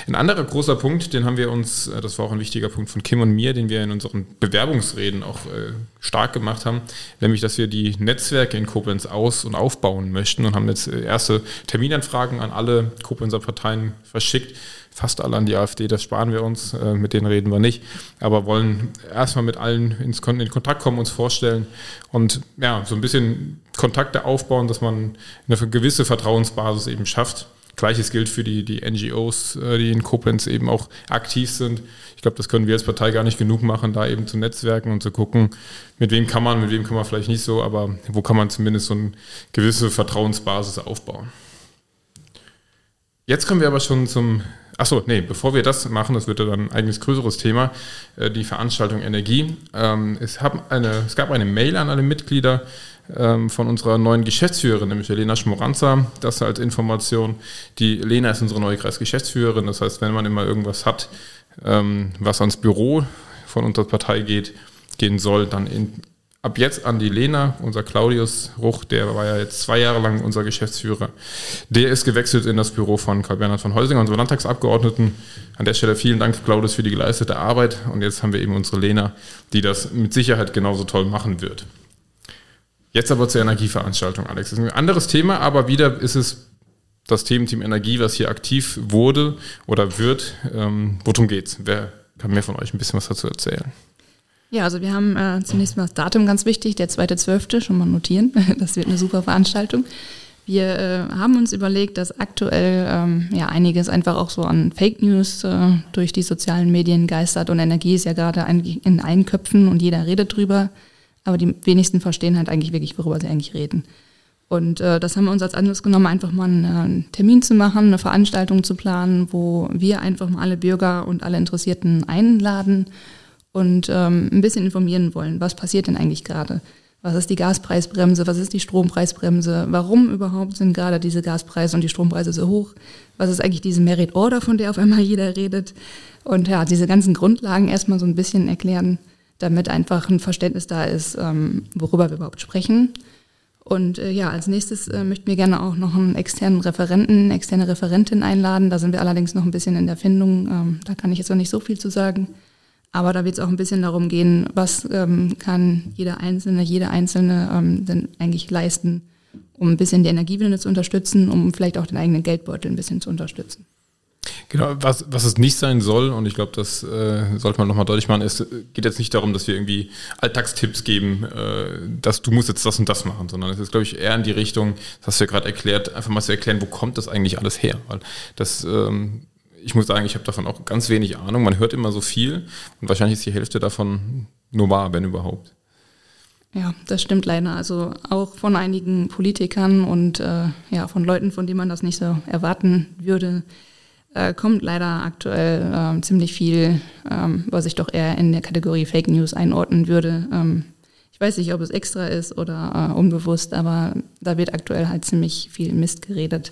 Ein anderer großer Punkt, den haben wir uns, äh, das war auch ein wichtiger Punkt von Kim und mir, den wir in unseren Bewerbungsreden auch äh, stark gemacht haben, nämlich, dass wir die Netzwerke in Koblenz aus- und aufbauen möchten und haben jetzt äh, erste Terminanfragen an alle Koblenzer Parteien verschickt. Fast alle an die AfD, das sparen wir uns, mit denen reden wir nicht, aber wollen erstmal mit allen ins in Kontakt kommen, uns vorstellen und ja, so ein bisschen Kontakte aufbauen, dass man eine gewisse Vertrauensbasis eben schafft Gleiches gilt für die, die NGOs, äh, die in Koblenz eben auch aktiv sind. Ich glaube, das können wir als Partei gar nicht genug machen, da eben zu netzwerken und zu gucken, mit wem kann man, mit wem kann man vielleicht nicht so, aber wo kann man zumindest so eine gewisse Vertrauensbasis aufbauen. Jetzt kommen wir aber schon zum, achso, nee, bevor wir das machen, das wird ja dann ein eigenes größeres Thema, äh, die Veranstaltung Energie. Ähm, es, eine, es gab eine Mail an alle Mitglieder, ähm, von unserer neuen Geschäftsführerin, nämlich der Lena Schmoranza. Das als Information. Die Lena ist unsere neue Kreisgeschäftsführerin. Das heißt, wenn man immer irgendwas hat, ähm, was ans Büro von unserer Partei geht, gehen soll, dann ab jetzt an die Lena, unser Claudius Ruch, der war ja jetzt zwei Jahre lang unser Geschäftsführer. Der ist gewechselt in das Büro von Karl-Bernhard von Heusinger, unserem Landtagsabgeordneten. An der Stelle vielen Dank, Claudius, für die geleistete Arbeit. Und jetzt haben wir eben unsere Lena, die das mit Sicherheit genauso toll machen wird. Jetzt aber zur Energieveranstaltung, Alex. Das ist ein anderes Thema, aber wieder ist es das Thementeam Energie, was hier aktiv wurde oder wird. Ähm, worum geht's? Wer kann mir von euch ein bisschen was dazu erzählen?
Ja, also wir haben äh, zunächst mal das Datum ganz wichtig, der 2.12., schon mal notieren. Das wird eine super Veranstaltung. Wir äh, haben uns überlegt, dass aktuell ähm, ja einiges einfach auch so an Fake News äh, durch die sozialen Medien geistert und Energie ist ja gerade in allen Köpfen und jeder redet drüber aber die wenigsten verstehen halt eigentlich wirklich, worüber sie eigentlich reden. Und äh, das haben wir uns als Anlass genommen, einfach mal einen Termin zu machen, eine Veranstaltung zu planen, wo wir einfach mal alle Bürger und alle Interessierten einladen und ähm, ein bisschen informieren wollen, was passiert denn eigentlich gerade? Was ist die Gaspreisbremse? Was ist die Strompreisbremse? Warum überhaupt sind gerade diese Gaspreise und die Strompreise so hoch? Was ist eigentlich diese Merit Order, von der auf einmal jeder redet? Und ja, diese ganzen Grundlagen erstmal so ein bisschen erklären, damit einfach ein Verständnis da ist, ähm, worüber wir überhaupt sprechen. Und äh, ja, als nächstes äh, möchten wir gerne auch noch einen externen Referenten, externe Referentin einladen. Da sind wir allerdings noch ein bisschen in der Findung. Ähm, da kann ich jetzt noch nicht so viel zu sagen. Aber da wird es auch ein bisschen darum gehen, was ähm, kann jeder Einzelne, jede Einzelne ähm, denn eigentlich leisten, um ein bisschen die Energiewende zu unterstützen, um vielleicht auch den eigenen Geldbeutel ein bisschen zu unterstützen.
Genau, was, was es nicht sein soll, und ich glaube, das äh, sollte man nochmal deutlich machen, es geht jetzt nicht darum, dass wir irgendwie Alltagstipps geben, äh, dass du musst jetzt das und das machen, sondern es ist, glaube ich, eher in die Richtung, das hast du ja gerade erklärt, einfach mal zu erklären, wo kommt das eigentlich alles her? Weil das, ähm, ich muss sagen, ich habe davon auch ganz wenig Ahnung. Man hört immer so viel und wahrscheinlich ist die Hälfte davon nur wahr, wenn überhaupt.
Ja, das stimmt leider. Also auch von einigen Politikern und äh, ja, von Leuten, von denen man das nicht so erwarten würde, äh, kommt leider aktuell ähm, ziemlich viel, ähm, was ich doch eher in der Kategorie Fake News einordnen würde. Ähm, ich weiß nicht, ob es extra ist oder äh, unbewusst, aber da wird aktuell halt ziemlich viel Mist geredet.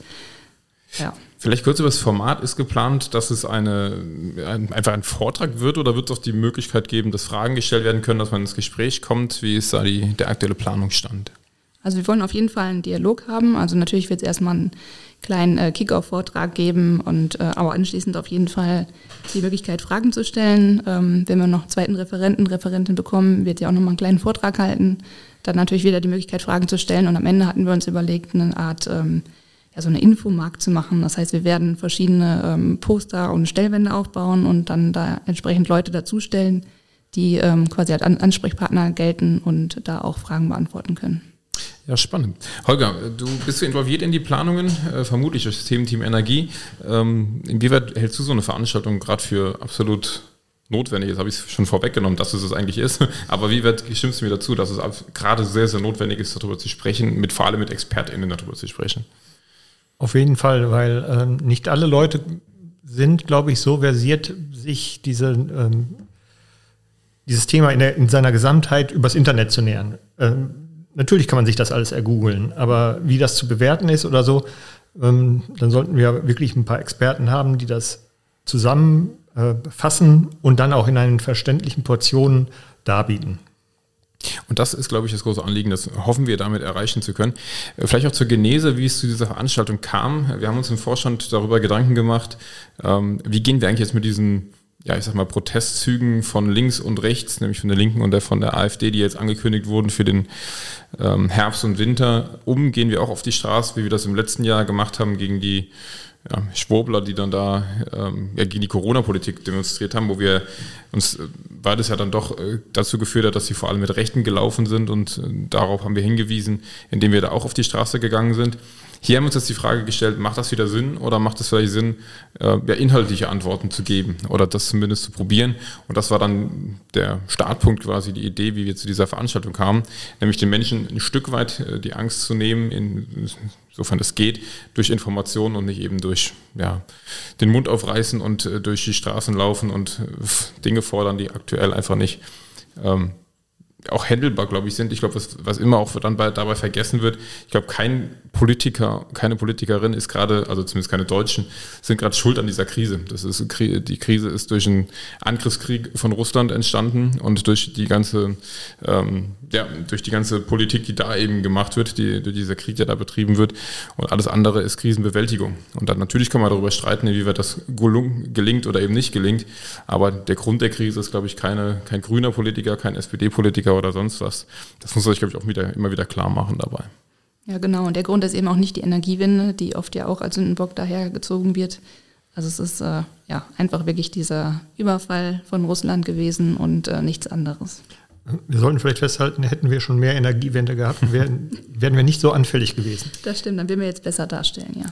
Ja. Vielleicht kurz über das Format. Ist geplant, dass es eine, ein, einfach ein Vortrag wird oder wird es auch die Möglichkeit geben, dass Fragen gestellt werden können, dass man ins Gespräch kommt? Wie ist da die, der aktuelle Planungsstand?
Also wir wollen auf jeden Fall einen Dialog haben. Also natürlich wird es erstmal einen kleinen äh, Kick-Off-Vortrag geben und äh, aber anschließend auf jeden Fall die Möglichkeit, Fragen zu stellen. Ähm, wenn wir noch einen zweiten Referenten, Referentin bekommen, wird sie auch nochmal einen kleinen Vortrag halten. Dann natürlich wieder die Möglichkeit, Fragen zu stellen. Und am Ende hatten wir uns überlegt, eine Art, ähm, ja, so eine Infomarkt zu machen. Das heißt, wir werden verschiedene ähm, Poster und Stellwände aufbauen und dann da entsprechend Leute dazustellen, die ähm, quasi als Ansprechpartner gelten und da auch Fragen beantworten können.
Ja, spannend. Holger, du bist du involviert in die Planungen, äh, vermutlich durch das Thementeam Energie. Ähm, inwieweit hältst du so eine Veranstaltung gerade für absolut notwendig? Jetzt habe ich schon vorweggenommen, dass es es eigentlich ist. Aber wie weit stimmst du mir dazu, dass es gerade sehr, sehr notwendig ist, darüber zu sprechen, mit, vor allem mit ExpertInnen darüber zu sprechen?
Auf jeden Fall, weil ähm, nicht alle Leute sind, glaube ich, so versiert, sich diese, ähm, dieses Thema in, der, in, seiner Gesamtheit übers Internet zu nähern. Ähm, natürlich kann man sich das alles ergoogeln, aber wie das zu bewerten ist oder so, ähm, dann sollten wir wirklich ein paar Experten haben, die das zusammenfassen äh, und dann auch in einen verständlichen Portionen darbieten.
Und das ist, glaube ich, das große Anliegen. Das hoffen wir damit erreichen zu können. Äh, vielleicht auch zur Genese, wie es zu dieser Veranstaltung kam. Wir haben uns im Vorstand darüber Gedanken gemacht, ähm, wie gehen wir eigentlich jetzt mit diesen ja, ich sag mal, Protestzügen von links und rechts, nämlich von der Linken und der von der AfD, die jetzt angekündigt wurden für den ähm, Herbst und Winter um, gehen wir auch auf die Straße, wie wir das im letzten Jahr gemacht haben gegen die ja, Schwurbler, die dann da ähm, ja, gegen die Corona-Politik demonstriert haben, wo wir uns, äh, weil das ja dann doch äh, dazu geführt hat, dass sie vor allem mit Rechten gelaufen sind und äh, darauf haben wir hingewiesen, indem wir da auch auf die Straße gegangen sind. Hier haben wir uns jetzt die Frage gestellt, macht das wieder Sinn oder macht es vielleicht Sinn, äh, ja, inhaltliche Antworten zu geben oder das zumindest zu probieren? Und das war dann der Startpunkt quasi, die Idee, wie wir zu dieser Veranstaltung kamen, nämlich den Menschen ein Stück weit äh, die Angst zu nehmen, insofern es geht, durch Informationen und nicht eben durch ja, den Mund aufreißen und äh, durch die Straßen laufen und äh, Dinge fordern, die aktuell einfach nicht ähm, auch handelbar, glaube ich, sind. Ich glaube, was, was immer auch dann bei, dabei vergessen wird, ich glaube, kein Politiker, keine Politikerin ist gerade, also zumindest keine Deutschen, sind gerade schuld an dieser Krise. Das ist, die Krise ist durch einen Angriffskrieg von Russland entstanden und durch die ganze, ähm, ja, durch die ganze Politik, die da eben gemacht wird, die, durch dieser Krieg, der da betrieben wird. Und alles andere ist Krisenbewältigung. Und dann natürlich kann man darüber streiten, wie weit das gelingt oder eben nicht gelingt. Aber der Grund der Krise ist, glaube ich, keine, kein grüner Politiker, kein SPD-Politiker oder sonst was. Das muss man sich, glaube ich, auch wieder, immer wieder klar machen dabei.
Ja, genau. Und der Grund ist eben auch nicht die Energiewende, die oft ja auch als Sündenbock dahergezogen wird. Also es ist äh, ja einfach wirklich dieser Überfall von Russland gewesen und äh, nichts anderes.
Wir sollten vielleicht festhalten, hätten wir schon mehr Energiewende gehabt, wären, wären wir nicht so anfällig gewesen.
Das stimmt, dann würden wir jetzt besser darstellen, ja.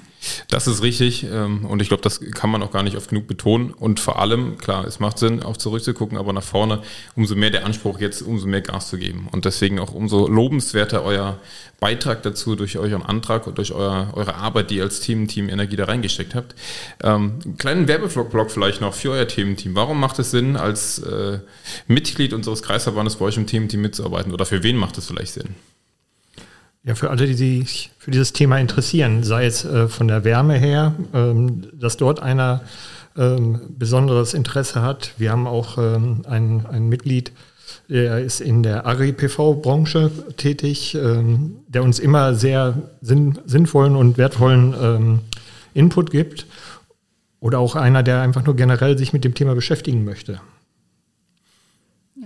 Das ist richtig ähm, und ich glaube, das kann man auch gar nicht oft genug betonen. Und vor allem, klar, es macht Sinn, auch zurückzugucken, aber nach vorne, umso mehr der Anspruch jetzt, umso mehr Gas zu geben. Und deswegen auch umso lobenswerter euer Beitrag dazu durch euren Antrag und durch euer, eure Arbeit, die ihr als Team, Team Energie da reingesteckt habt. Ähm, kleinen Werbeblock vielleicht noch für euer Thementeam. Warum macht es Sinn, als äh, Mitglied unseres Kreisverbandes bei euch im Thementeam mitzuarbeiten oder für wen macht es vielleicht Sinn?
Ja, für alle, die sich für dieses Thema interessieren, sei es äh, von der Wärme her, ähm, dass dort einer ähm, besonderes Interesse hat. Wir haben auch ähm, ein, ein Mitglied, der ist in der Agri-PV-Branche tätig, ähm, der uns immer sehr sinn, sinnvollen und wertvollen ähm, Input gibt. Oder auch einer, der einfach nur generell sich mit dem Thema beschäftigen möchte.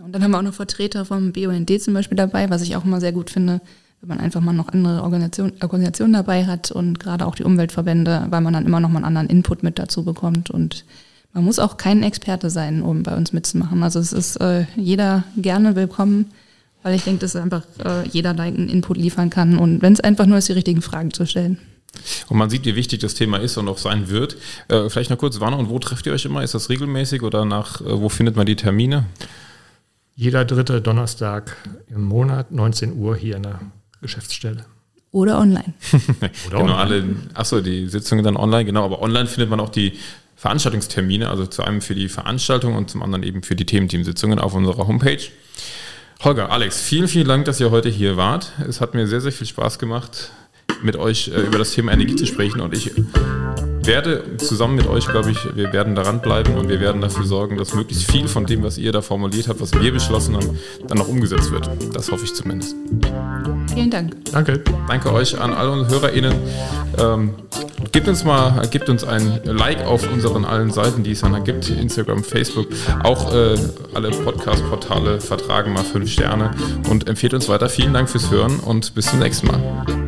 Und dann haben wir auch noch Vertreter vom BUND zum Beispiel dabei, was ich auch immer sehr gut finde, wenn man einfach mal noch andere Organisation, Organisationen dabei hat und gerade auch die Umweltverbände, weil man dann immer noch mal einen anderen Input mit dazu bekommt und man muss auch kein Experte sein, um bei uns mitzumachen. Also es ist äh, jeder gerne willkommen, weil ich denke, dass einfach äh, jeder da einen Input liefern kann und wenn es einfach nur ist, die richtigen Fragen zu stellen.
Und man sieht, wie wichtig das Thema ist und auch sein wird. Äh, vielleicht noch kurz, wann und wo trefft ihr euch immer? Ist das regelmäßig oder nach, äh, wo findet man die Termine?
Jeder dritte Donnerstag im Monat, 19 Uhr hier in der Geschäftsstelle.
Oder online.
Oder genau, online. alle, achso, die Sitzungen dann online, genau, aber online findet man auch die Veranstaltungstermine, also zu einem für die Veranstaltung und zum anderen eben für die Thementeamsitzungen auf unserer Homepage. Holger, Alex, vielen, vielen Dank, dass ihr heute hier wart. Es hat mir sehr, sehr viel Spaß gemacht, mit euch äh, über das Thema Energie zu sprechen und ich werde zusammen mit euch, glaube ich, wir werden daran bleiben und wir werden dafür sorgen, dass möglichst viel von dem, was ihr da formuliert habt, was wir beschlossen haben, dann noch umgesetzt wird. Das hoffe ich zumindest.
Vielen Dank.
Danke. Danke euch an alle HörerInnen. Ähm, gebt uns mal, gebt uns ein Like auf unseren allen Seiten, die es dann gibt, Instagram, Facebook. Auch äh, alle Podcast-Portale vertragen mal fünf Sterne und empfehlt uns weiter. Vielen Dank fürs Hören und bis zum nächsten Mal.